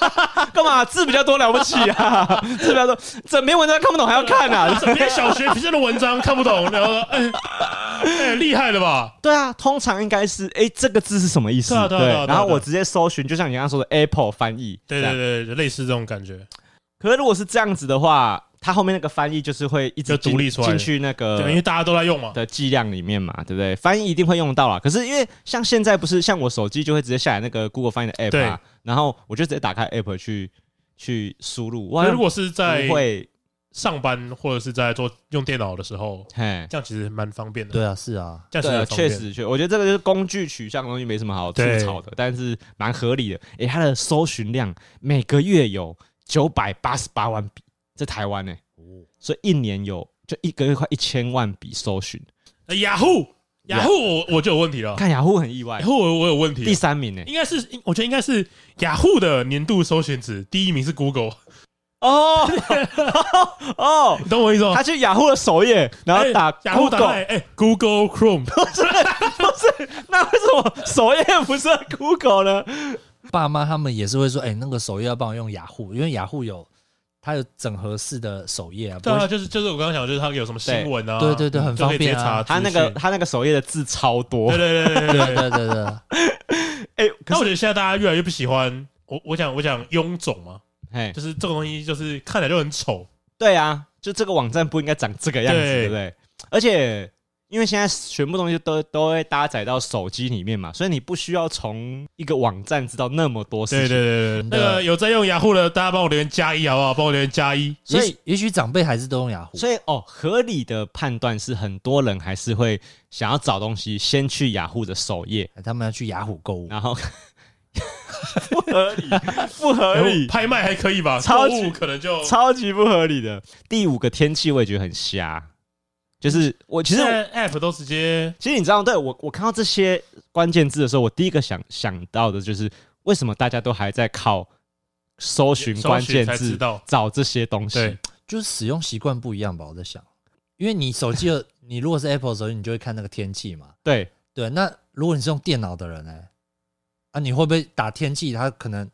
干嘛字比较多了不起啊？字比较多，整篇文章看不懂还要看啊？整篇小学皮的文章看不懂，然后哎哎，厉害了吧？对啊，通常应该是哎，这个字是什么意思？对，然后我直接搜寻，就像你刚刚说的 Apple 翻译，对对对，类似这种感觉。可是如果是这样子的话。它后面那个翻译就是会一直独立出来进去那个，对，因为大家都在用嘛的剂量里面嘛，对不对？翻译一定会用到啦。可是因为像现在不是像我手机就会直接下载那个 Google 翻译的 app 啊，然后我就直接打开 app 去去输入。那如果是在会上班或者是在做用电脑的时候，嘿，这样其实蛮方便的。对啊，是啊，这样确实确，我觉得这个就是工具取向的东西没什么好吐槽的，但是蛮合理的。诶、欸，它的搜寻量每个月有九百八十八万笔，在台湾呢、欸。所以一年有就一个月快一千万笔搜寻，雅虎雅虎我我就有问题了，看雅虎很意外，雅虎我我有问题，第三名呢，应该是我觉得应该是雅虎的年度搜寻值，第一名是 Google，哦哦，你 懂我意思吗？他去雅虎的首页，然后打雅虎打开，哎，Google Chrome，不是不是，那为什么首页不是 Google 呢？爸妈他们也是会说，哎，那个首页要帮我用雅虎，因为雅虎有它有整合式的首页啊，对啊，就是就是我刚刚讲，就是它有什么新闻啊，对对对，很方便啊。它那个它那个首页的字超多，对对对对对对对。哎，那我觉得现在大家越来越不喜欢我，我讲我讲臃肿嘛，就是这个东西就是看起来就很丑，对啊，就这个网站不应该长这个样子，对不对？而且。因为现在全部东西都都会搭载到手机里面嘛，所以你不需要从一个网站知道那么多事情。对对对对，那个有在用雅虎的，大家帮我留言加一好不好？帮我留言加一。所以，也许长辈还是都用雅虎。所以，哦，合理的判断是，很多人还是会想要找东西，先去雅虎的首页，他们要去雅虎购物，然后。不合理，不合理，拍卖还可以吧？超级可能就超级不合理的。第五个天气我也觉得很瞎，就是我其实 App 都直接，其实你知道，对我我看到这些关键字的时候，我第一个想想到的就是为什么大家都还在靠搜寻关键字找这些东西？对，就是使用习惯不一样吧？我在想，因为你手机，你如果是 Apple 手机，你就会看那个天气嘛。对对，那如果你是用电脑的人呢？啊，你会不会打天气？他可能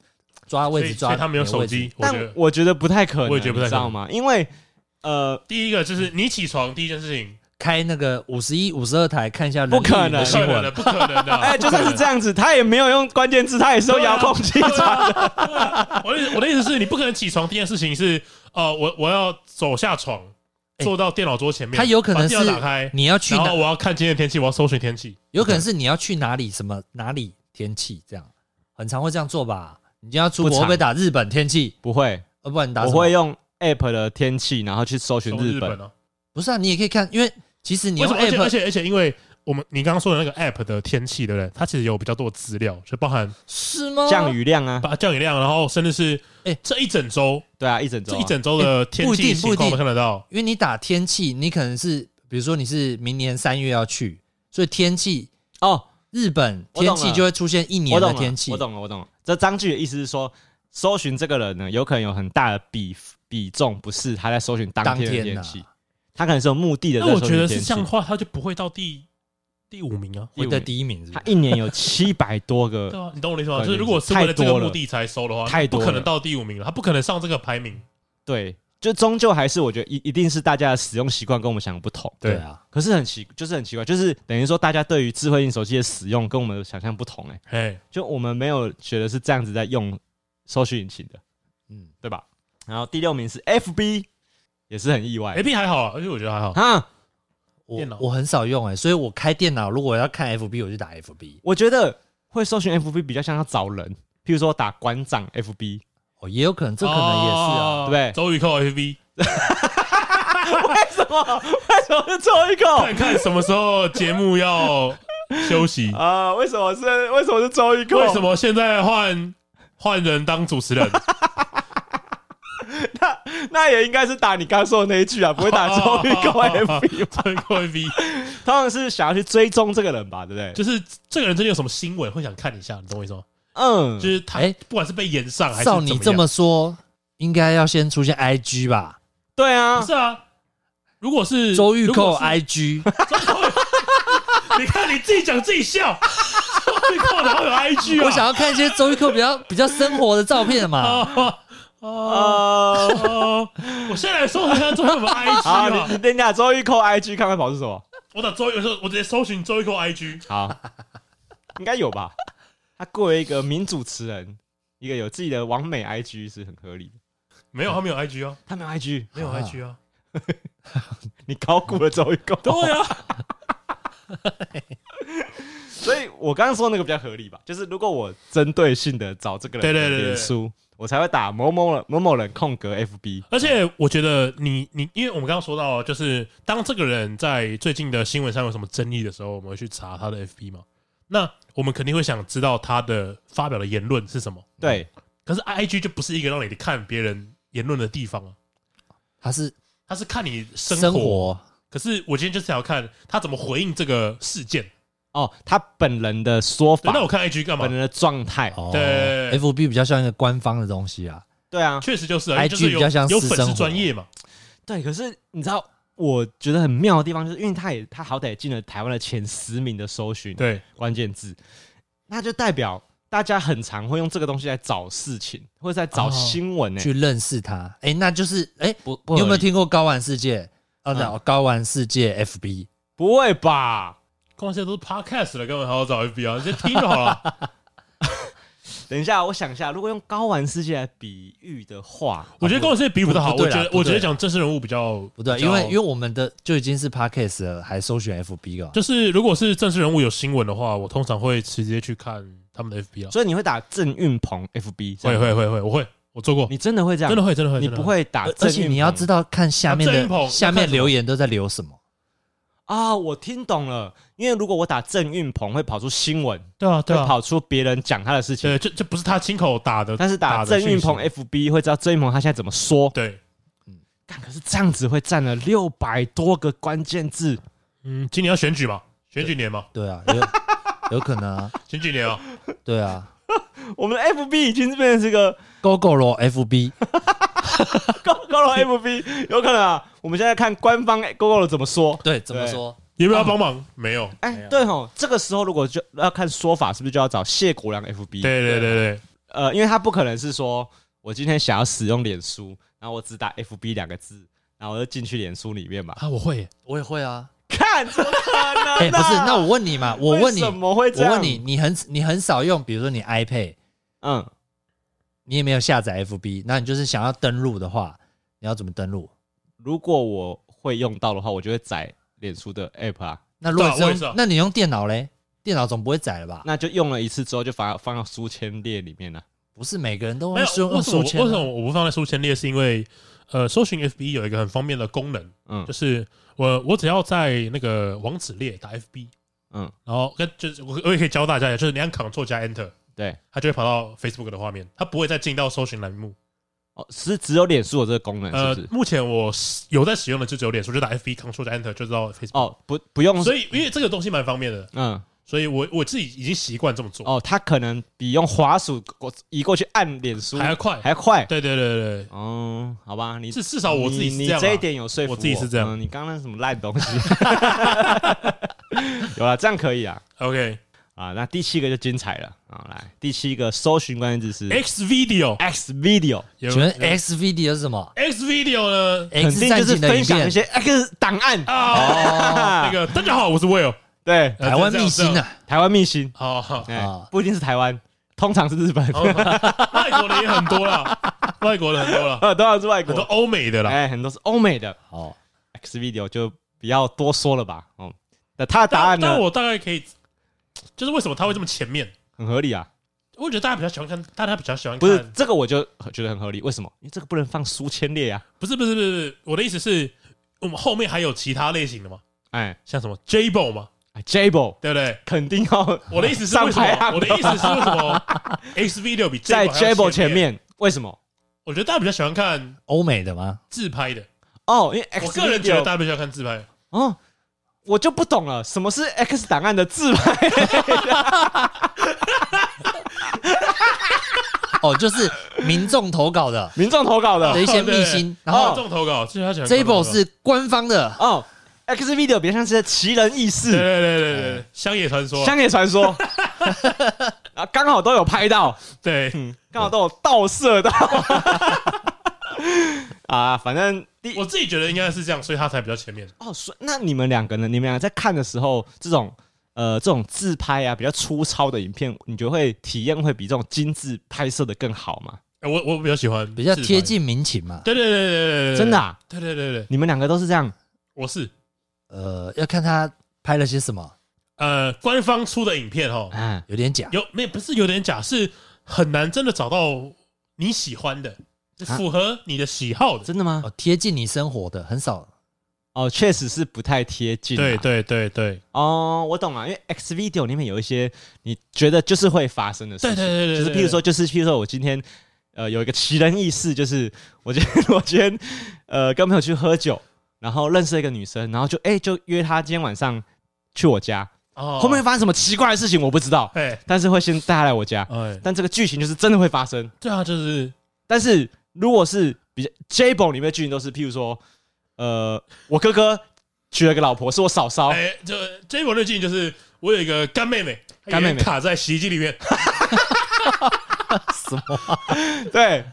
抓位置抓，他没有手机，但我觉得不太可能，我也觉得不太可能，知道吗？因为呃，第一个就是你起床第一件事情，开那个五十一、五十二台看一下，不可能，不可能的，不可能的。哎，就算是这样子，他也没有用关键字，他也是用遥控器传的。我的我的意思是你不可能起床第一件事情是，呃，我我要走下床，坐到电脑桌前面，他有可能是打开，你要去，然后我要看今天天气，我要搜寻天气，有可能是你要去哪里，什么哪里。天气这样，很常会这样做吧？你今天要出国会不会打日本天气？不会，呃，不然你打我会用 App 的天气，然后去搜寻日本。不是啊，你也可以看，因为其实你用 App，而且而且因为我们你刚刚说的那个 App 的天气，对不对？它其实有比较多资料，就包含是吗？降雨量啊，把降雨量，然后甚至是哎，这一整周，对啊，一整周，这一整周的天气情况都看得到。因为你打天气，你可能是比如说你是明年三月要去，所以天气哦。日本天气就会出现一年的天气，我懂了，我懂了。这张句的意思是说，搜寻这个人呢，有可能有很大的比比重不是他在搜寻当天的天气，他可能是有目的的。那我觉得是这样的话，他就不会到第第五名啊，会在第一名。他一年有七百多个，对啊，你懂我的意思吗？就是如果是为了这个目的才搜的话，太多，不可能到第五名了，他不可能上这个排名。对。就终究还是我觉得一一定是大家的使用习惯跟我们想的不同，对啊。可是很奇，就是很奇怪，就是等于说大家对于智慧型手机的使用跟我们想象不同，哎，哎，就我们没有觉得是这样子在用搜寻引擎的，嗯，对吧？然后第六名是 FB，也是很意外，FB 还好啊，而且我觉得还好啊。我我很少用哎，所以我开电脑如果要看 FB，我就打 FB。我觉得会搜寻 FB 比较像要找人，譬如说打馆长 FB。哦，也有可能，这可能也是啊，对不对？周玉蔻 FB，为什么？为什么是周玉蔻？看看什么时候节目要休息 啊？为什么是？为什么是周一扣？为什么现在换换人当主持人？那那也应该是打你刚刚说的那一句啊，不会打周玉扣 FB，周玉蔻 FB，他们是想要去追踪这个人吧？对不对？就是这个人真的有什么新闻会想看一下，你懂我意思吗？嗯，就是他，哎不管是被延上还是照你这么说，应该要先出现 IG 吧？对啊，是啊。如果是周玉扣 IG，你看你自己讲自己笑，周玉蔻哪有 IG 啊？我想要看一些周玉扣比较比较生活的照片嘛。啊，我现在来搜一下周玉蔻 IG 啊。你等一下，周玉扣 IG 看看跑是什么？我打周玉蔻，我直接搜寻周玉扣 IG。好，应该有吧。他作为一个名主持人，一个有自己的完美 IG 是很合理的。没有，他没有 IG 哦，他没有 IG，没有 IG 啊。你高估了周玉扣。对啊。所以我刚刚说那个比较合理吧，就是如果我针对性的找这个人的脸书，我才会打某某人某某人空格 FB。而且我觉得你你，因为我们刚刚说到，就是当这个人在最近的新闻上有什么争议的时候，我们会去查他的 FB 嘛。那我们肯定会想知道他的发表的言论是什么。对，可是 I G 就不是一个让你看别人言论的地方啊。他是他是看你生活，可是我今天就是要看他怎么回应这个事件。哦，他本人的说法。那我看 I G 干嘛？本人的状态。对，F B 比较像一个官方的东西啊。对啊，确实就是啊，IG 就是比较像有粉丝活专业嘛，对。可是你知道，我觉得很妙的地方，就是因为他也他好歹也进了台湾的前十名的搜寻对，关键字，那就代表大家很常会用这个东西来找事情，或者在找新闻呢、欸去认识他。哎，那就是哎，不，不你有没有理听过高玩世界？哦，嗯那高玩世界 FB 不会吧？光现在都是 podcast 了，根本还要找 FB 啊，直接听就好了。等一下，我想一下，如果用高玩世界来比喻的话，我觉得高玩世界比不太好，我觉得不我觉得讲正式人物比较不对，比较因为因为我们的就已经是 Podcast 了，还搜寻 FB 了。就是如果是正式人物有新闻的话，我通常会直接去看他们的 FB 啊。所以你会打郑运鹏 FB，这样会会会会，我会我做过，你真的会这样？真的会真的会，你真的不会打而郑运鹏？且你要知道看下面的啊郑云鹏下面留言都在留什么。啊，我听懂了。因为如果我打郑运鹏，会跑出新闻，对啊对啊，会跑出别人讲他的事情。对，这这不是他亲口打的，但是打郑运鹏 FB 会知道郑运鹏他现在怎么说。对，干，可是这样子会占了六百多个关键字。嗯，今年要选举嘛，选举年嘛，对啊，有有可能啊，选举年啊，对啊 我们的 FB 已经变成这个，GoGo FB 高高楼 FB，有可能啊。我们现在看官方 GoGo 怎么说。对，怎么说？有没有要帮忙？没有，哎、对吼，这个时候如果就要看说法，是不是就要找谢国良 FB？对对对对，呃，因为他不可能是说我今天想要使用脸书，然后我只打 FB 两个字，然后我就进去脸书里面嘛。啊，我会，我也会啊。看，怎么可能、啊？哎，不是，那我问你嘛，我问你，为什么会这样？我问你，你很你很少用，比如说你 iPad，嗯，你也没有下载 FB，那你就是想要登录的话，你要怎么登录？如果我会用到的话，我就会载脸书的 App 啊。那如果是用对啊我也是啊那你用电脑嘞？电脑总不会载了吧？那就用了一次之后，就放放到书签列里面了。不是每个人都没有，会用为什么书签啊为什么我不放在书签列？是因为呃，搜寻 FB 有一个很方便的功能，嗯就是我我只要在那个网址列打 FB，嗯，然后跟就是我我也可以教大家，就是你按 Ctrl 加 Enter，对。它就会跑到 Facebook 的画面，它不会再进到搜寻栏目。哦，是只有脸书有这个功能，呃是不是？，目前我是有在使用的就只有脸书，就打 FB Ctrl 加 Enter 就知道 Facebook。哦，不不用，所以因为这个东西蛮方便的，嗯，所以我我自己已经习惯这么做，哦，它可能比用滑鼠过移过去按脸书还要快。还要快。对对对对对，哦，好吧，你至至少我自己是你这样啊你这一点有说服我自己是这样嗯你刚刚那什么烂东西，有了，这样可以啊。OK。啊，那第七个就精彩了啊！来，第七个搜寻关键字是 X video，有请问 X video 是什么 X Video 呢？肯？X 定就是分享一，些 X 档案。啊，那个大家好，我是 Will，对，呃台湾秘辛。啊！台湾秘辛，好不一定是台湾，通常是日本，哦外国的也很多啦，外国的很多啦，呃，通常是外很多国，欧美的啦。哎，很多是欧美的哦，X video 就不要多说了吧。哦，那他的答案呢我大概可以，就是为什么他会这么前面？很合理啊。我觉得大家比较喜欢看，大家比较喜欢看，不是这个，我就觉得很合理。为什么？因为这个不能放书签列啊。不是不是不是，我的意思是我们后面还有其他类型的嘛，哎像什么 Jable 吗，哎，Jable 对不对？肯定要我的意思是上为什么？排我的意思是为什么 X Video 比在 Jable 还要 Jable 前？面，为什么？我觉得大家比较喜欢看欧美的吗？自拍的，哦，因为我个人觉得大家比较喜欢看自拍。哦，我就不懂了，什么是 X 档案的自拍？哦，就是民众投稿的。民众投稿的。的一些秘辛，然哦，后民众投稿，就是他喜欢 Jable 是官方的，哦，X video 比较像是奇人异对事、对对对对。对，乡野传说，乡野传说，啊，刚好都有拍到，对，嗯，刚好都有盗摄到，啊，反正第我自己觉得应该是这样，所以他才比较前面。哦，所以那你们两个呢？你们俩在看的时候，这种呃这种自拍啊比较粗糙的影片，你觉得会体验会比这种精致拍摄的更好吗？欸我我比较喜欢比较贴。近民情嘛。对对对对对对，真的啊？对对对对，你们两个都是这样？我是呃，要看他拍了些什么，呃官方出的影片哈，啊，有点假。有没不是有点假，是很难真的找到你喜欢的，是符合你的喜好的。真的吗？哦，贴近你生活的很少。哦，确实是不太贴近、啊。对对对对。哦，我懂了，因为 X video 里面有一些你觉得就是会发生的事情，对对对对，就是譬如说，就是譬如说我今天呃有一个奇人异事，就是 我今天我今天呃跟朋友去喝酒，然后认识一个女生，然后就哎、欸、就约她今天晚上去我家，哦。后面发生什么奇怪的事情我不知道，哎。但是会先带她来我家，哎，但这个剧情就是真的会发生，对啊，就是。但是如果是比较 Jable 里面的剧情都是，譬如说，呃，我哥哥娶了个老婆，是我嫂嫂。哎，就 Jable 的剧情就是，我有一个干妹妹，干妹妹卡在洗衣机里面。什么？对。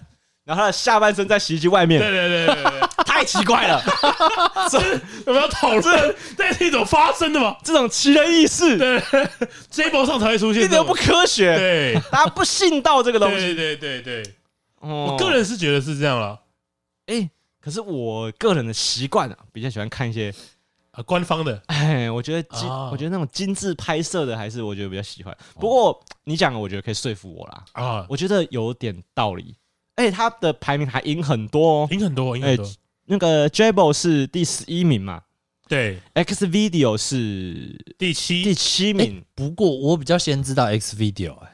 然后她的下半身在洗衣机外面，对对对对对，太奇怪了，这有没有讨论？这是一种发生的吗？这种奇人异事，对，Jable 上才会出现，一点都不科学，对，大家不信道这个东西，对对对对，我个人是觉得是这样了，哎，可是我个人的习惯啊，比较喜欢看一些呃官方的，哎，我觉得精，我觉得那种精致拍摄的，还是我觉得比较喜欢。不过你讲的，我觉得可以说服我啦，啊，我觉得有点道理。而且他的排名还赢很多哦，赢很多，赢很多。那个 Jable 是第十一名嘛？对，X Video 是第七，第七名。不过我比较先知道 X Video，哎，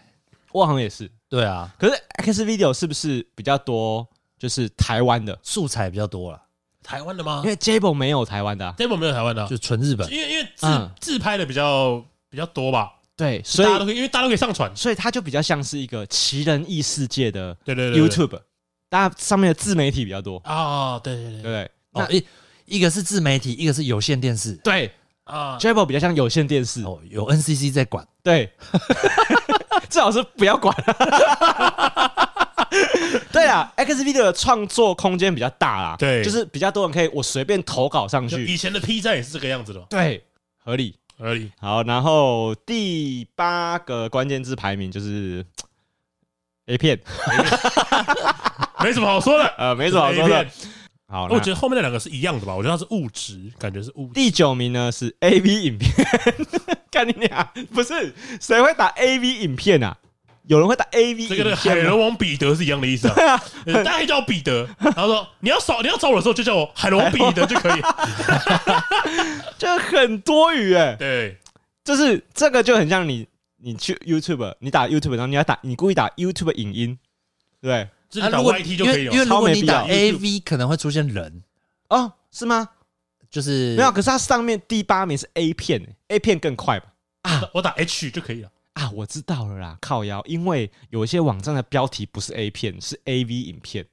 我好像也是。对啊，可是 X Video 是不是比较多？就是台湾的素材比较多了。台湾的吗？因为 Jable 没有台湾的啊，Jable 没有台湾的，就纯日本。因为因为自自拍的比较比较多吧。对，所以大家都可以，因为大家都可以上传，所以它就比较像是一个奇人异世界的对对对 YouTube。大家上面的自媒体比较多啊，对对对对，那一一个是自媒体，一个是有线电视，对啊，Jable 比较像有线电视哦，有 NCC 在管，对，最好是不要管。对啊，X Video 的创作空间比较大啦，对，就是比较多人可以我随便投稿上去。以前的 P 站也是这个样子的，对，合理合理。好，然后第八个关键字排名就是 A 片。没什么好说的，呃，没什么好说的。好，我觉得后面那两个是一样的吧？我觉得它是物质，感觉是物质。第九名呢是 A V 影片，干你俩不是？谁会打 A V 影片啊？有人会打 A V 影片？这个海龙王彼得是一样的意思啊。对啊，大家叫我彼得。然后说你要找你要找我的时候，就叫我海龙彼得就可以。就很多余哎。对，就是这个就很像你，你去 YouTube，你打 YouTube，然后你要打，你故意打 YouTube 影音，对。啊，如果因为因为如果你打 A V 可能会出现人哦，是吗？就是没有，可是它上面第八名是 A 片，A 片更快吧？啊，我打 H 就可以了啊，我知道了啦，靠腰，因为有一些网站的标题不是 A 片，是 A V 影片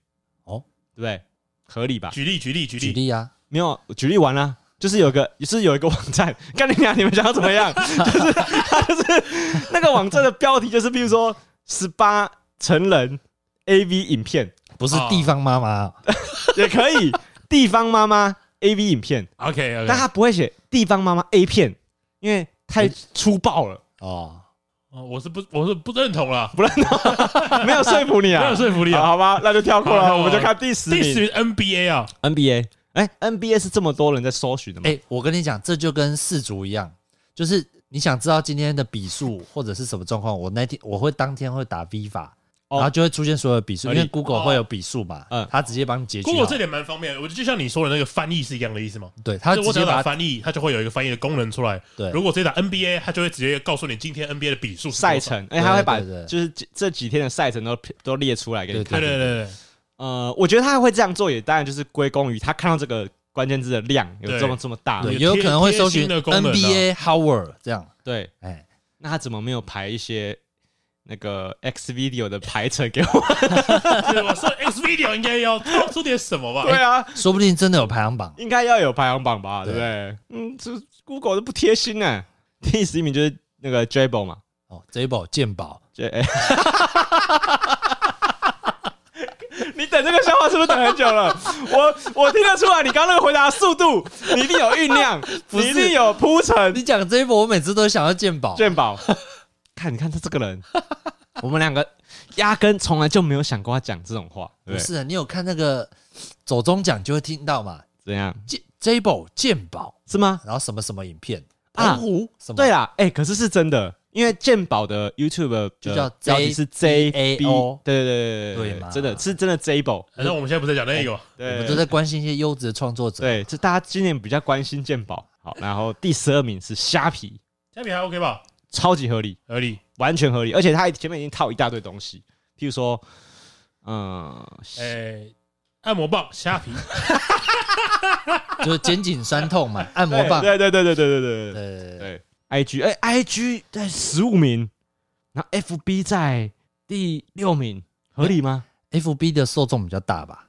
哦，对不对？合理吧？举例，举例，举例，举例啊！没有，举例完了，就是有个，是有一个网站，干你俩，你们想要怎么样？就是它就是 那个网站的标题，就是比如说十八成人。A V 影片。不是地方妈妈。也可以，地方妈妈 A V 影片，OK，但他不会写地方妈妈 A 片，因为太粗暴了。哦。哦，我是不，我是不认同了，不认同，没有说服你啊，没有说服你啊，好吧，那就跳过了，我们就看第十名，第十名 N B A 啊，N B A，哎，N B A 是这么多人在搜寻的吗？哎，我跟你讲，这就跟四足一样，就是你想知道今天的比数或者是什么状况，我那天我会当天会打 V 法。然后就会出现所有的笔数，因为 Google 会有笔数嘛，嗯，它直接帮你解决。Google 这点蛮方便的，我觉得就像你说的那个翻译是一样的意思嘛。对，它直接把翻译，它就会有一个翻译的功能出来。对，如果直接打 NBA，它就会直接告诉你今天 NBA 的笔数赛程，哎，它会把就是这几天的赛程都都列出来给你看。对对对。呃，我觉得他会这样做，也当然就是归功于他看到这个关键字的量有这么这么大，也有可能会搜寻 NBA Howard 这样。对，哎，那他怎么没有排一些？那个 X Video 的排程给我，我说 X Video 应该要做点什么吧？对啊，说不定真的有排行榜，应该要有排行榜吧？对不对？嗯，这 Google 都不贴心呢。第十一名就是那个 Jable 嘛，哦，Jable 鉴宝，你等这个笑话是不是等很久了？我我听得出来，你刚刚那个回答速度，你一定有酝酿，你一定有铺陈。你讲 Jable，我每次都想要鉴宝，鉴宝。看，你看他这个人，我们两个压根从来就没有想过他讲这种话。不是，你有看那个走中奖就会听到嘛？怎样？Jable 健宝是吗？然后什么什么影片啊？对啦，哎，可是是真的，因为鉴宝的 YouTube 就叫标题是 J A O，对对对对对，真的是真的 Jable。反正我们现在不在讲那个，我们都在关心一些优质的创作者。对，就大家今年比较关心鉴宝。好，然后第十二名是虾皮，虾皮还 OK 吧？超级合理，合理，完全合理，而且他前面已经套一大堆东西，譬如说，嗯，诶，按摩棒、虾皮，就是肩颈酸痛嘛，按摩棒，对对对对对对对对。对，IG，哎，IG 在十五名，然后 FB 在第六名，合理吗？FB 的受众比较大吧？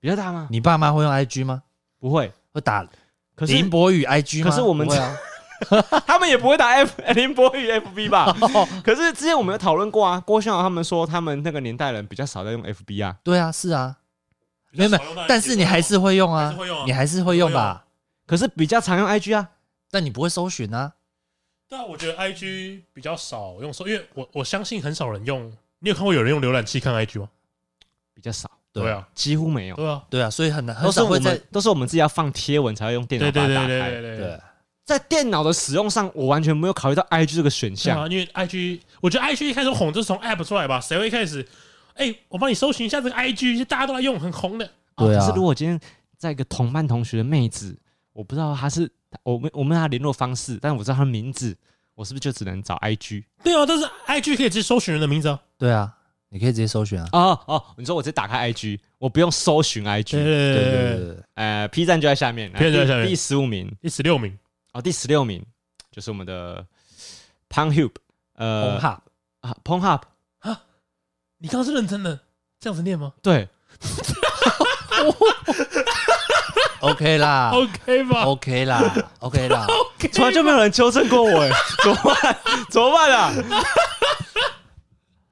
比较大吗？你爸妈会用 IG 吗？不会，会打可是林博宇 IG 吗？可是我们 他们也不会打 F 林博宇 FB 吧？可是之前我们有讨论过啊，郭宣豪他们说他们那个年代人比较少在用 FB 啊。对啊，是啊，没有没有，但是你还是会用啊，你还是会用吧？可是比较常用 IG 啊，但你不会搜寻啊。对啊，我觉得 IG 比较少用搜，因为我我相信很少人用。你有看过有人用浏览器看 IG 吗？比较少。对啊，几乎没有。对啊，对啊，所以很难，很都是我们少会在，都是我们自己要放贴文才会用电脑把它打开。对对对对对对，在电脑的使用上，我完全没有考虑到 IG 这个选项啊，因为 IG，我觉得 IG 一开始红就是从 App 出来吧，谁会一开始，哎，我帮你搜寻一下这个 IG，大家都在用，很红的。对啊。可是如果今天在一个同班同学的妹子，我不知道她是我们我们她联络方式，但是我知道她的名字，我是不是就只能找 IG？对啊，但是 IG 可以直接搜寻人的名字啊。对啊。你可以直接搜寻啊！哦哦，你说我直接打开 IG，我不用搜寻 IG。对对对对对。呃，P 站就在下面，P 站就在下面，第十五名，第十六名。哦，第十六名就是我们的 Pornhub，呃，Pornhub 啊，Pornhub 啊，你刚刚是认真的这样子念吗？对。OK 啦，OK 吧，OK 啦，OK 啦，从来就没有人纠正过我，哎，怎么办？怎么办啊？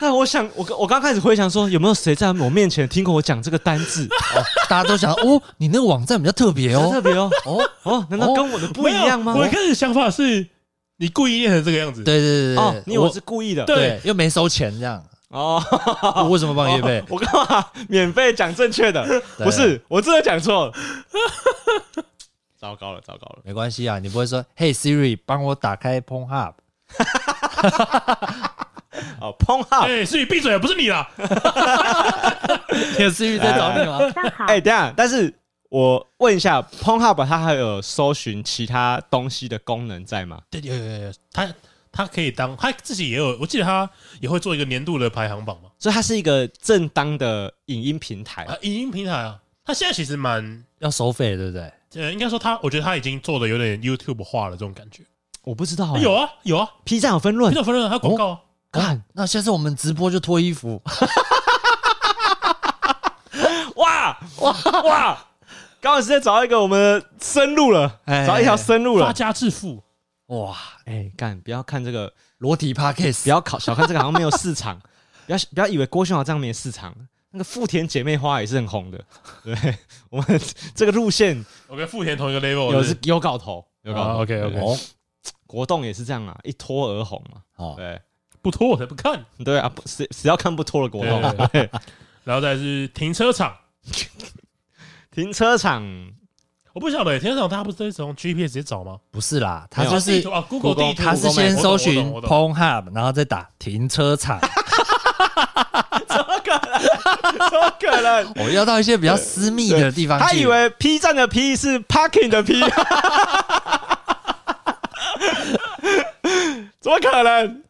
但我想，我我刚开始回想说，有没有谁在我面前听过我讲这个单字？哦，大家都想哦，你那个网站比较特别哦，特别哦，哦哦，难道跟我的不一样吗？我一开始想法是你故意念成这个样子，对对对对，你我是故意的，对，又没收钱这样，哦，我为什么帮你业配？我干嘛免费讲正确的？不是，我真的讲错了，糟糕了，糟糕了，没关系啊，你不会说，嘿 Siri，帮我打开 Pornhub。哦，PongHub，哎，思雨闭嘴，不是你啦。有思雨在找你吗？哎，等下，但是我问一下，PongHub 它还有搜寻其他东西的功能在吗？对，有有有，它它可以当，它自己也有，我记得它也会做一个年度的排行榜嘛。所以它是一个正当的影音平台啊，影音平台啊。它现在其实蛮要收费，对不对？呃，应该说它，我觉得它已经做的有点 YouTube 化了这种感觉。我不知道，有啊有啊，P 站有分论，P 站有分润，它广告。看，那下次我们直播就脱衣服。哇哇哇！刚好是在找一个我们的生路了，找一条生路了，发家致富。哇，哎，干！不要看这个裸体 Podcast，不要考小看这个，好像没有市场。不要不要以为郭宣豪这样没市场，那个富田姐妹花也是很红的。对，我们这个路线，我跟富田同一个 level，有是有搞头，有搞头。OK OK，国栋也是这样啊，一脱而红嘛。哦，对。不拖我才不看，对啊，谁谁要看不拖的国栋？然后再是停车场，停车场，我不晓得，停车场他不是在从 GPS 直接找吗？不是啦，他就是 Google 地图，他是先搜寻 Pornhub，然后再打停车场。怎么可能？怎么可能？我要到一些比较私密的地方。他以为 P 站的 P 是 Parking 的 P，怎么可能？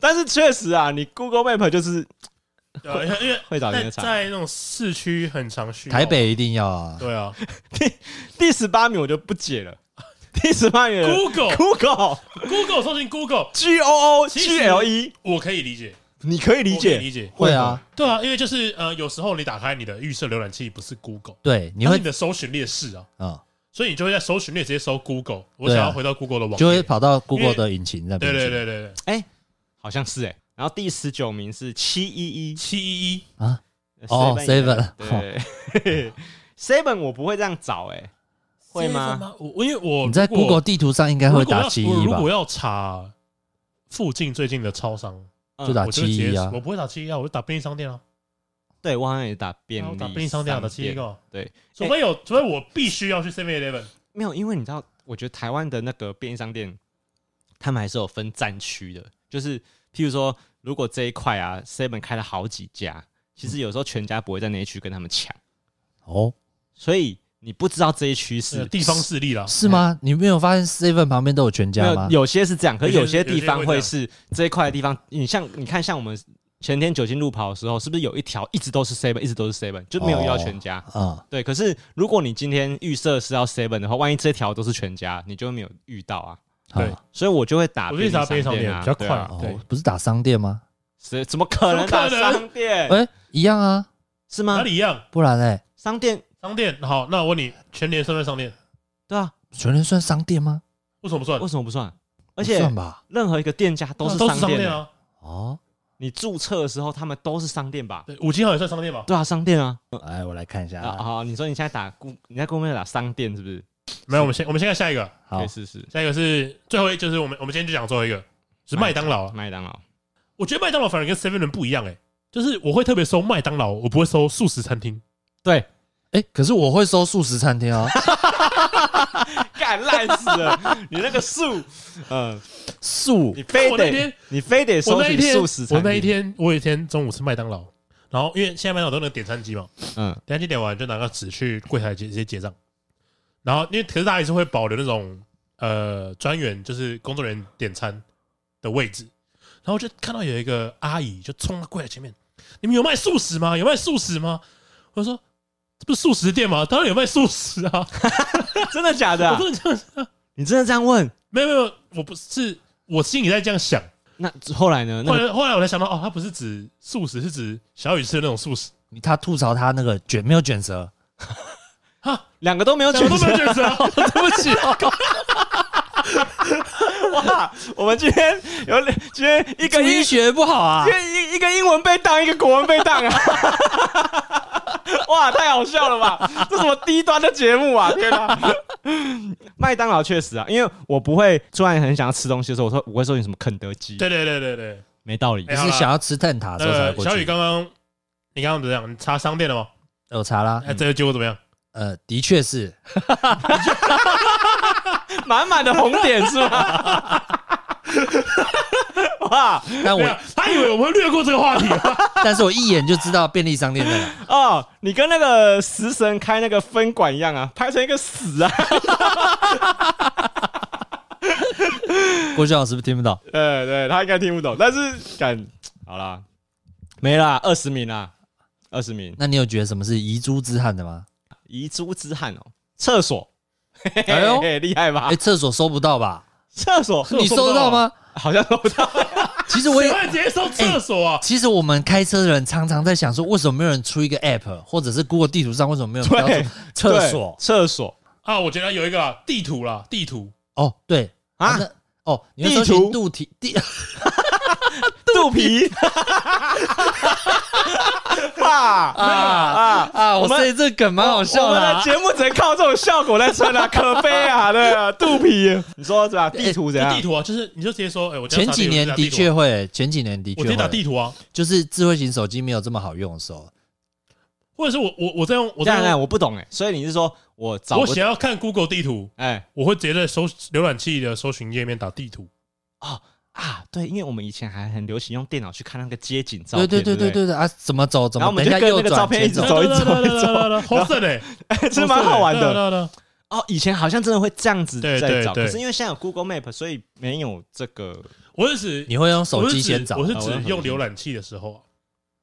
但是确实啊，你 Google Map 就是，因为因为会找在在那种市区很常去，台北一定要啊。对啊，第第十八名我就不解了。第十八名 Google Google Google 搜寻 Google G O O G L E，我可以理解，你可以理解。理解，会啊，对啊，因为就是呃，有时候你打开你的预设浏览器不是 Google，对，你会你的搜寻列是啊，啊，所以你就会在搜寻列直接搜 Google，我想要回到 Google 的网，就会跑到 Google 的引擎那边。对对对对对，哎。好像是哎、欸，然后第十九名是七一一七一一啊，哦 seven 对 seven 我不会这样找哎、欸，会吗？我因为我你在 Google 地图上应该会打七一吧？如果要查附近最近的超商，就打七一啊。我不会打七一啊，我就打便利商店啊。对，我好像也打便利，打便利商店的七一个。对，除非有，除非我必须要去 Seven Eleven。没有，因为你知道，我觉得台湾的那个便利商店，他们还是有分战区的。就是，譬如说，如果这一块啊，seven 开了好几家，其实有时候全家不会在那一区跟他们抢哦，所以你不知道这一区是地方势力啦，是吗？你没有发现 seven 旁边都有全家吗？有些是这样，可是有些地方会是这一块的地方。你像你看，像我们前天酒精路跑的时候，是不是有一条一直都是 seven，一直都是 seven，就没有遇到全家？啊，对。可是如果你今天预设是要 seven 的话，万一这条都是全家，你就没有遇到啊。对，所以我就会打便利商店啊，比较快。对，不是打商店吗？是怎么可能打商店？哎，一样啊。是吗？哪里一样？不然嘞，商店商店好，那我问你，全年算不算商店？对啊，全联算商店吗？为什么不算？为什么不算？而不且算吧。任何一个店家都是都商店欸。是商店啊。哦，你注册的时候，他们都是商店吧？对，五金行也算商店吧？对啊，商店啊。哎，我来看一下啊，啊。好，你说你现在打顾，你在公面打商店是不是？没有，我们先我们先看下一个，好可以，试试。下一个是最后一，就是我们我们今天就讲最后一个是麦当劳啊。麦当劳。我觉得麦当劳反而跟 Seven 人不一样哎，就是我会特别收麦当劳，我不会收素食餐厅。对，哎，可是我会收素食餐厅啊，干烂死了！你那个素，嗯，素你非得我那天你非得搜寻我那一天素食餐厅。我那一天我有一天中午吃麦当劳，然后因为现在麦当劳都有那个点餐机嘛，嗯，点餐机点完就拿个纸去柜台结直接结账，然后因为可是大家还是会保留那种呃专员就是工作人员点餐的位置，然后就看到有一个阿姨就冲到柜台前面，你们有卖素食吗？有卖素食吗？我说这不是素食店吗？当然有卖素食啊！真的假的啊？我真的这样想，你真的这样问？没有没有，我不是我心里在这样想。那后来呢？那个后来后来我才想到，哦，他不是指素食，是指小雨吃的那种素食。他吐槽他那个卷没有卷舌，哈，两个都没有两个选择。都没有选择，对不起哦。哇，我们今天有两今天一个英学不好啊一。个一一个英文被当，一个国文被当啊！哇，太好笑了吧？这什么低端的节目啊！天哪！麦当劳确实啊，因为我不会突然很想要吃东西的时候，我说我会说你什么肯德基，对对对对对。没道理你是想要吃蛋挞的时候才呃，过去。小雨刚刚你刚刚怎么样？你查商店了吗？有查啦，哎，这个结果怎么样？呃，的确是，满满的红点是吗？哇但我他以为我们会略过这个话题。但是我一眼就知道便利商店在哪。哦，你跟那个食神开那个分管一样啊，拍成一个死啊！郭俊老师是不是听不懂？对对，他应该听不懂，但是敢好啦，没啦，二十名啦，二十名，那你有觉得什么是遗珠之憾的吗？遗珠之憾哦，厕所，哎呦嘿嘿厉害吧哎，？厕所收不到吧？厕所你收得到吗？好像收不到，其实我也我，也直接搜厕所啊！其实我们开车的人常常在想说，为什么没有人出一个 app，或者是 Google 地图上为什么没有标对注厕所？对厕所啊，我觉得有一个啦地图啦，地图。哦，对啊那哦，你会搜地图寻肚体地 肚皮，哇 啊啊！啊！我我们所以这梗蛮好笑我的啊。们的节目只能靠这种效果来撑啊，可悲啊，对啊，肚皮，你说是吧？地图怎样？就地图啊，就是你就直接说，哎，前几年的确会，前几年的我直接打确会，地图啊，就是智慧型手机没有这么好用的时候，或者是我我我在用我这样呢？在用，我不懂哎，所以你是说我找我不想要看 Google 地图，哎我会直接在搜浏览器的搜寻页面打地图。啊？对，因为我们以前还很流行用电脑去看那个街景照对片，对对对对对对啊！怎么走？怎然后我们就跟那个照片一直走一直走一直走好省哎，不对，是蛮好玩的。哦，以前好像真的会这样子在找，对对可是因为现在有 Google Map，所以没有这个。我是指你会用手机先找我是指用浏览器的时候啊，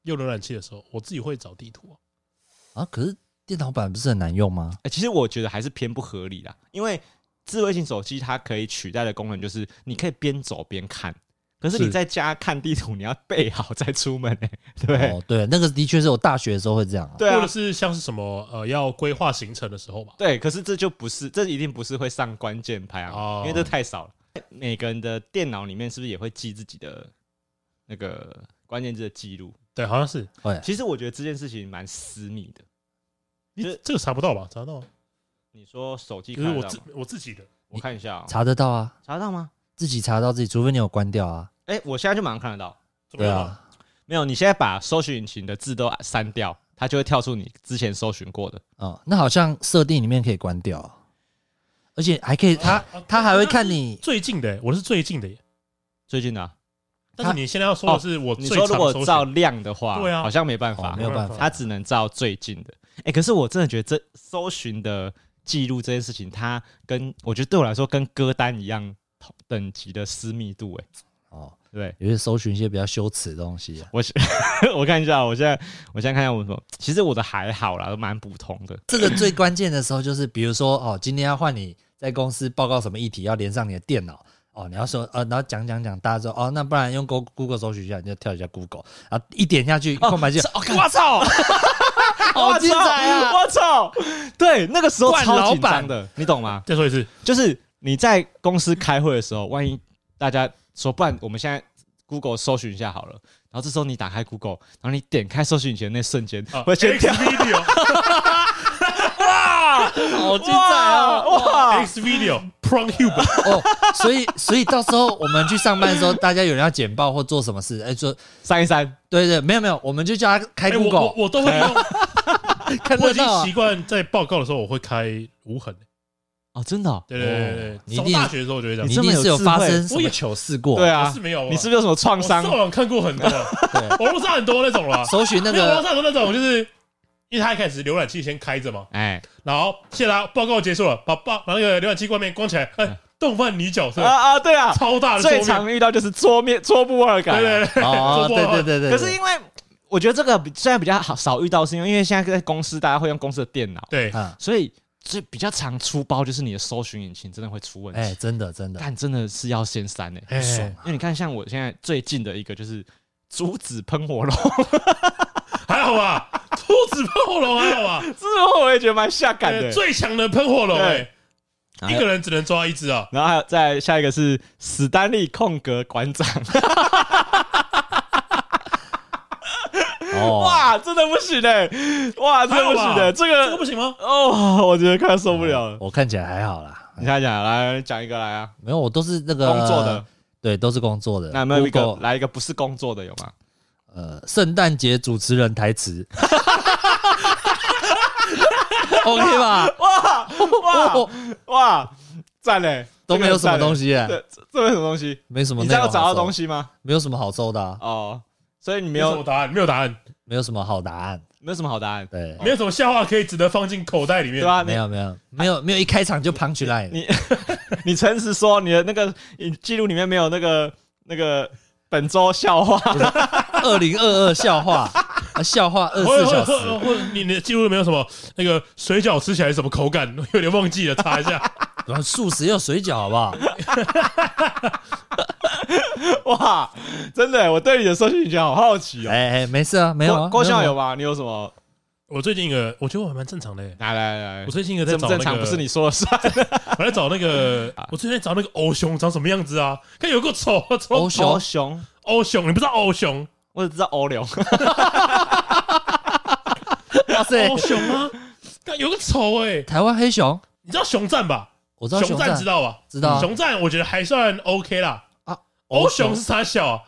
用浏览器的时候，我自己会找地图啊。啊？可是电脑版不是很难用吗？哎，其实我觉得还是偏不合理啦，因为智慧型手机它可以取代的功能就是你可以边走边看，可是你在家看地图，你要备好再出门哎，对哦，对，那个的确是我大学的时候会这样啊。对啊或者，是像是什么呃要规划行程的时候吧。对，可是这就不是，这一定不是会上关键牌啊，哦因为这太少了。每个人的电脑里面是不是也会记自己的那个关键字的记录？对，好像是，会其实我觉得这件事情蛮私密的。就是这个查不到吧？查得到吗，你说手机可是我自看得到吗？我自己的，我看一下啊，查得到啊，查得到吗？自己查到自己，除非你有关掉啊。哎，我现在就马上看得到。对怎么样啊？啊，没有，你现在把搜寻引擎的字都删掉，它就会跳出你之前搜寻过的。哦，那好像设定里面可以关掉，而且还可以，它啊他还会看你最近的，我的是最近的耶。最近的啊，但是你现在要说的是我你说如果照搜寻，量的话，对啊好像没办法哦，没有办法它只能照最近的。哎，可是我真的觉得这搜寻的记录这件事情，它跟我觉得对我来说跟歌单一样同等级的私密度。哎，哦，对。有些搜寻一些比较羞耻的东西啊。我 我看一下，我现在我现在看一下我什么，其实我的还好啦，都蛮普通的。这个最关键的时候就是，比如说哦，今天要换你在公司报告什么议题，要连上你的电脑哦，你要说呃，然后讲讲讲，大家说哦，那不然用 Go Google 搜寻一下，你就跳一下 Google，然后一点下去，空白键，我操！好精彩啊！我操，对，那个时候超紧张的，你懂吗？再说一次，就是你在公司开会的时候，万一大家说，不然我们现在 Google 搜寻一下好了。然后这时候你打开 Google，然后你点开搜寻引擎那瞬间，会先跳。哇，好精彩啊！哇，X Video PornHub 哦，所以所以到时候我们去上班的时候，大家有人要简报或做什么事，哎，说删一删，对对，没有没有，我们就叫他开 Google，我我都会用。看我已经习惯在报告的时候，我会开无痕。哦，真的，对对对对，你一定大学的时候我觉得你一定是有发生什么糗事过，对啊，是没有，你是不是有什么创伤？上网看过很多，对，网络上很多那种了，搜寻那个，网络上很多那种就是。因为他一开始浏览器先开着嘛，哎，然后现在报告结束了，把报把那个浏览器外面关起来，哎，动漫女角色。啊啊，对啊，超大的，最常遇到就是桌面桌布二改，对对对，哦，对对对对。可是因为我觉得这个虽然比较好少遇到，是因为因为现在在公司大家会用公司的电脑，对，所以所以比较常出包就是你的搜寻引擎真的会出问题，哎，真的真的，但真的是要先删哎，爽，因为你看像我现在最近的一个就是竹子喷火龙，还好吧。兔子喷火龙还好吧？之后我也觉得蛮下感的。最强的喷火龙，哎，一个人只能抓一只啊。然后还有再下一个是史丹利空格馆长。哦，哇，真的不行哎！哇，真的不行的，这个这个不行吗？哦，我觉得快受不了了。我看起来还好啦。你看讲，来讲一个来啊。没有，我都是那个工作的，对，都是工作的。那有没有一个来一个不是工作的有吗？呃，圣诞节主持人台词，OK 吧？哇哇哇，赞嘞！都没有什么东西哎，这这没什么东西，没什么。你知道找到东西吗？没有什么好搜的哦，所以你没有答案，没有答案，没有什么好答案，没有什么好答案，对，没有什么笑话可以值得放进口袋里面，对吧？没有没有没有没有一开场就 punch line，你 你诚实说，你的那个记录里面没有那个那个。本周笑话，二零二二笑话，笑话二十四小时。或者你的记录没有什么那个水饺吃起来什么口感？有点忘记了，查一下。然后素食要水饺好不好？哇，真的，我对你的搜寻引擎好好奇哦。哎哎，没事啊，没有啊。郭校有吧？你有什么？我最近一个，我觉得我还蛮正常的。来来来，我最近一个在找正常，不是你说了算。我在找那个，我最近在找那个欧熊长什么样子啊？看有个丑，欧熊，欧熊，欧熊，你不知道欧熊？我只知道欧龙。哇塞，欧熊啊！看有个丑哎，台湾黑熊，你知道熊赞吧？我知道熊赞，知道吧？知道。熊赞我觉得还算 OK 啦。啊，欧熊是啥小啊？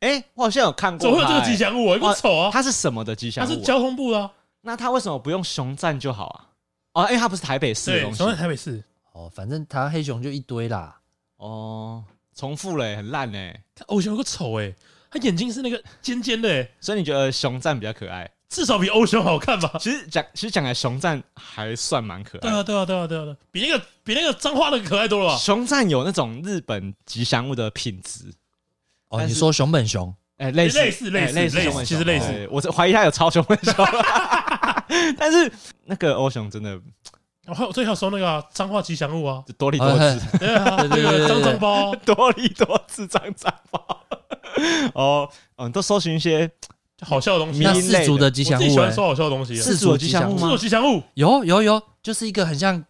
哎，我好像有看过。怎么会有这个吉祥物？有个丑啊！它是什么的吉祥物？它是交通部的。那他为什么不用熊赞就好啊？哦，因为他不是台北市的东西。熊在台北市。哦，反正台湾黑熊就一堆啦。哦，重复了，很烂哎。欧熊有个丑哎，他眼睛是那个尖尖的哎，所以你觉得熊赞比较可爱？至少比欧熊好看吧？其实讲，其实讲来熊赞还算蛮可爱。对啊，对啊，对啊，对啊，比那个比那个脏话那个可爱多了吧？熊赞有那种日本吉祥物的品质。哦，你说熊本熊？哎，类似类似类似类似，其实类似。我怀疑他有超熊本熊。但是那个欧熊真的，我还有最好说那个脏话吉祥物啊，多利多次，对啊，那个脏脏包，多利多次脏脏包。哦，嗯，都搜寻一些好笑的东西。那四足的吉祥物，喜欢搜好笑的东西。四足吉祥物，四足吉祥物有有有，就是一个很像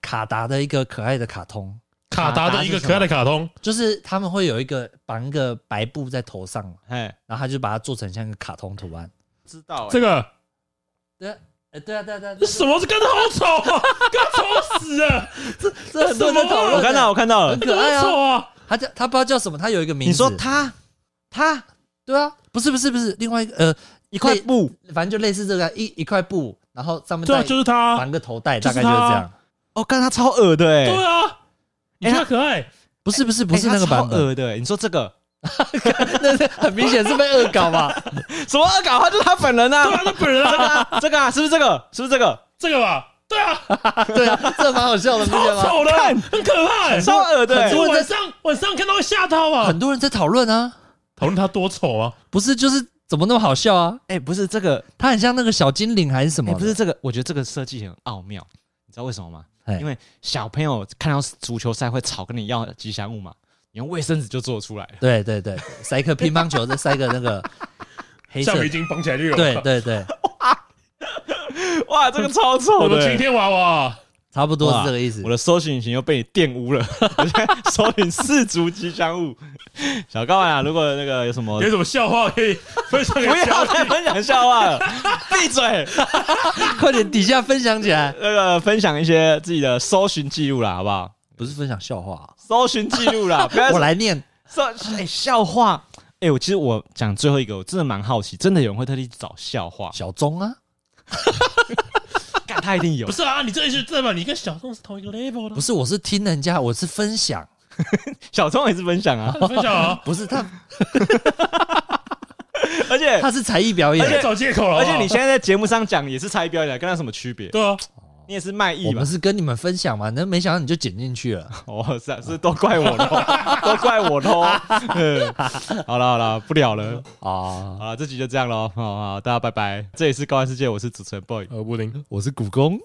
卡达的一个可爱的卡通。卡达的一个可爱的卡通，就是他们会有一个绑一个白布在头上，哎，然后他就把它做成像一个卡通图案。知道这个？对，哎，对啊，对啊，对啊，这什么？这跟他好丑啊，跟他丑 死了！这这很多人讨论，我看到，我看到了，很可爱啊。他叫他不知道叫什么，他有一个名字。你说他？他？对啊，不是不是不是，另外一个呃一块布，反正就类似这个一一块布，然后上面对啊，就是他绑个头带，大概就是这样。哦，看他超恶的哎。对啊。你觉得可爱？不是不是不是那个版本的。你说这个，那是很明显是被恶搞嘛？什么恶搞？他就是他本人啊！对啊，他本人啊！这个啊，是不是这个？是不是这个？这个吧？对啊，对啊，这蛮好笑的，超丑的，很可怕，超恶的。晚上晚上看到会吓到啊！很多人在讨论啊，讨论他多丑啊？不是，就是怎么那么好笑啊？哎，不是这个，他很像那个小精灵还是什么？不是这个，我觉得这个设计很奥妙，你知道为什么吗？因为小朋友看到足球赛会吵，跟你要吉祥物嘛，你用卫生纸就做出来了。对对对，塞一颗乒乓球，再塞一个那个 黑色橡皮筋绑起来就有了。对对对，哇，这个超丑的晴天娃娃。差不多是这个意思。我的搜寻引擎又被你玷污了。我现在搜寻四足吉祥物。小高啊，如果那个有什么有什么笑话可以分享，不要再分享笑话了，闭嘴！快点底下分享起来。那个分享一些自己的搜寻记录啦，好不好？不是分享笑话、啊，搜寻记录啦。不要我来念。搜哎、欸、笑话哎、欸，我其实我讲最后一个，我真的蛮好奇，真的有人会特地找笑话？小钟啊。他一定有，不是啊？你这一句对吧？你跟小宋是同一个 level 的。不是，我是听人家，我是分享。小钟也是分享啊，分享啊，不是他。而且他是才艺表演，而且找借口了。而且你现在在节目上讲也是才艺表演，跟他什么区别？对啊。你也是卖艺，我们是跟你们分享嘛？那没想到你就剪进去了。哦，是啊，是都怪我喽，都怪我喽。好了好了，不聊了啊。好了，这集就这样喽。好好，大家拜拜。这里是高玩世界，我是主持人 boy，呃，布丁，我是古公。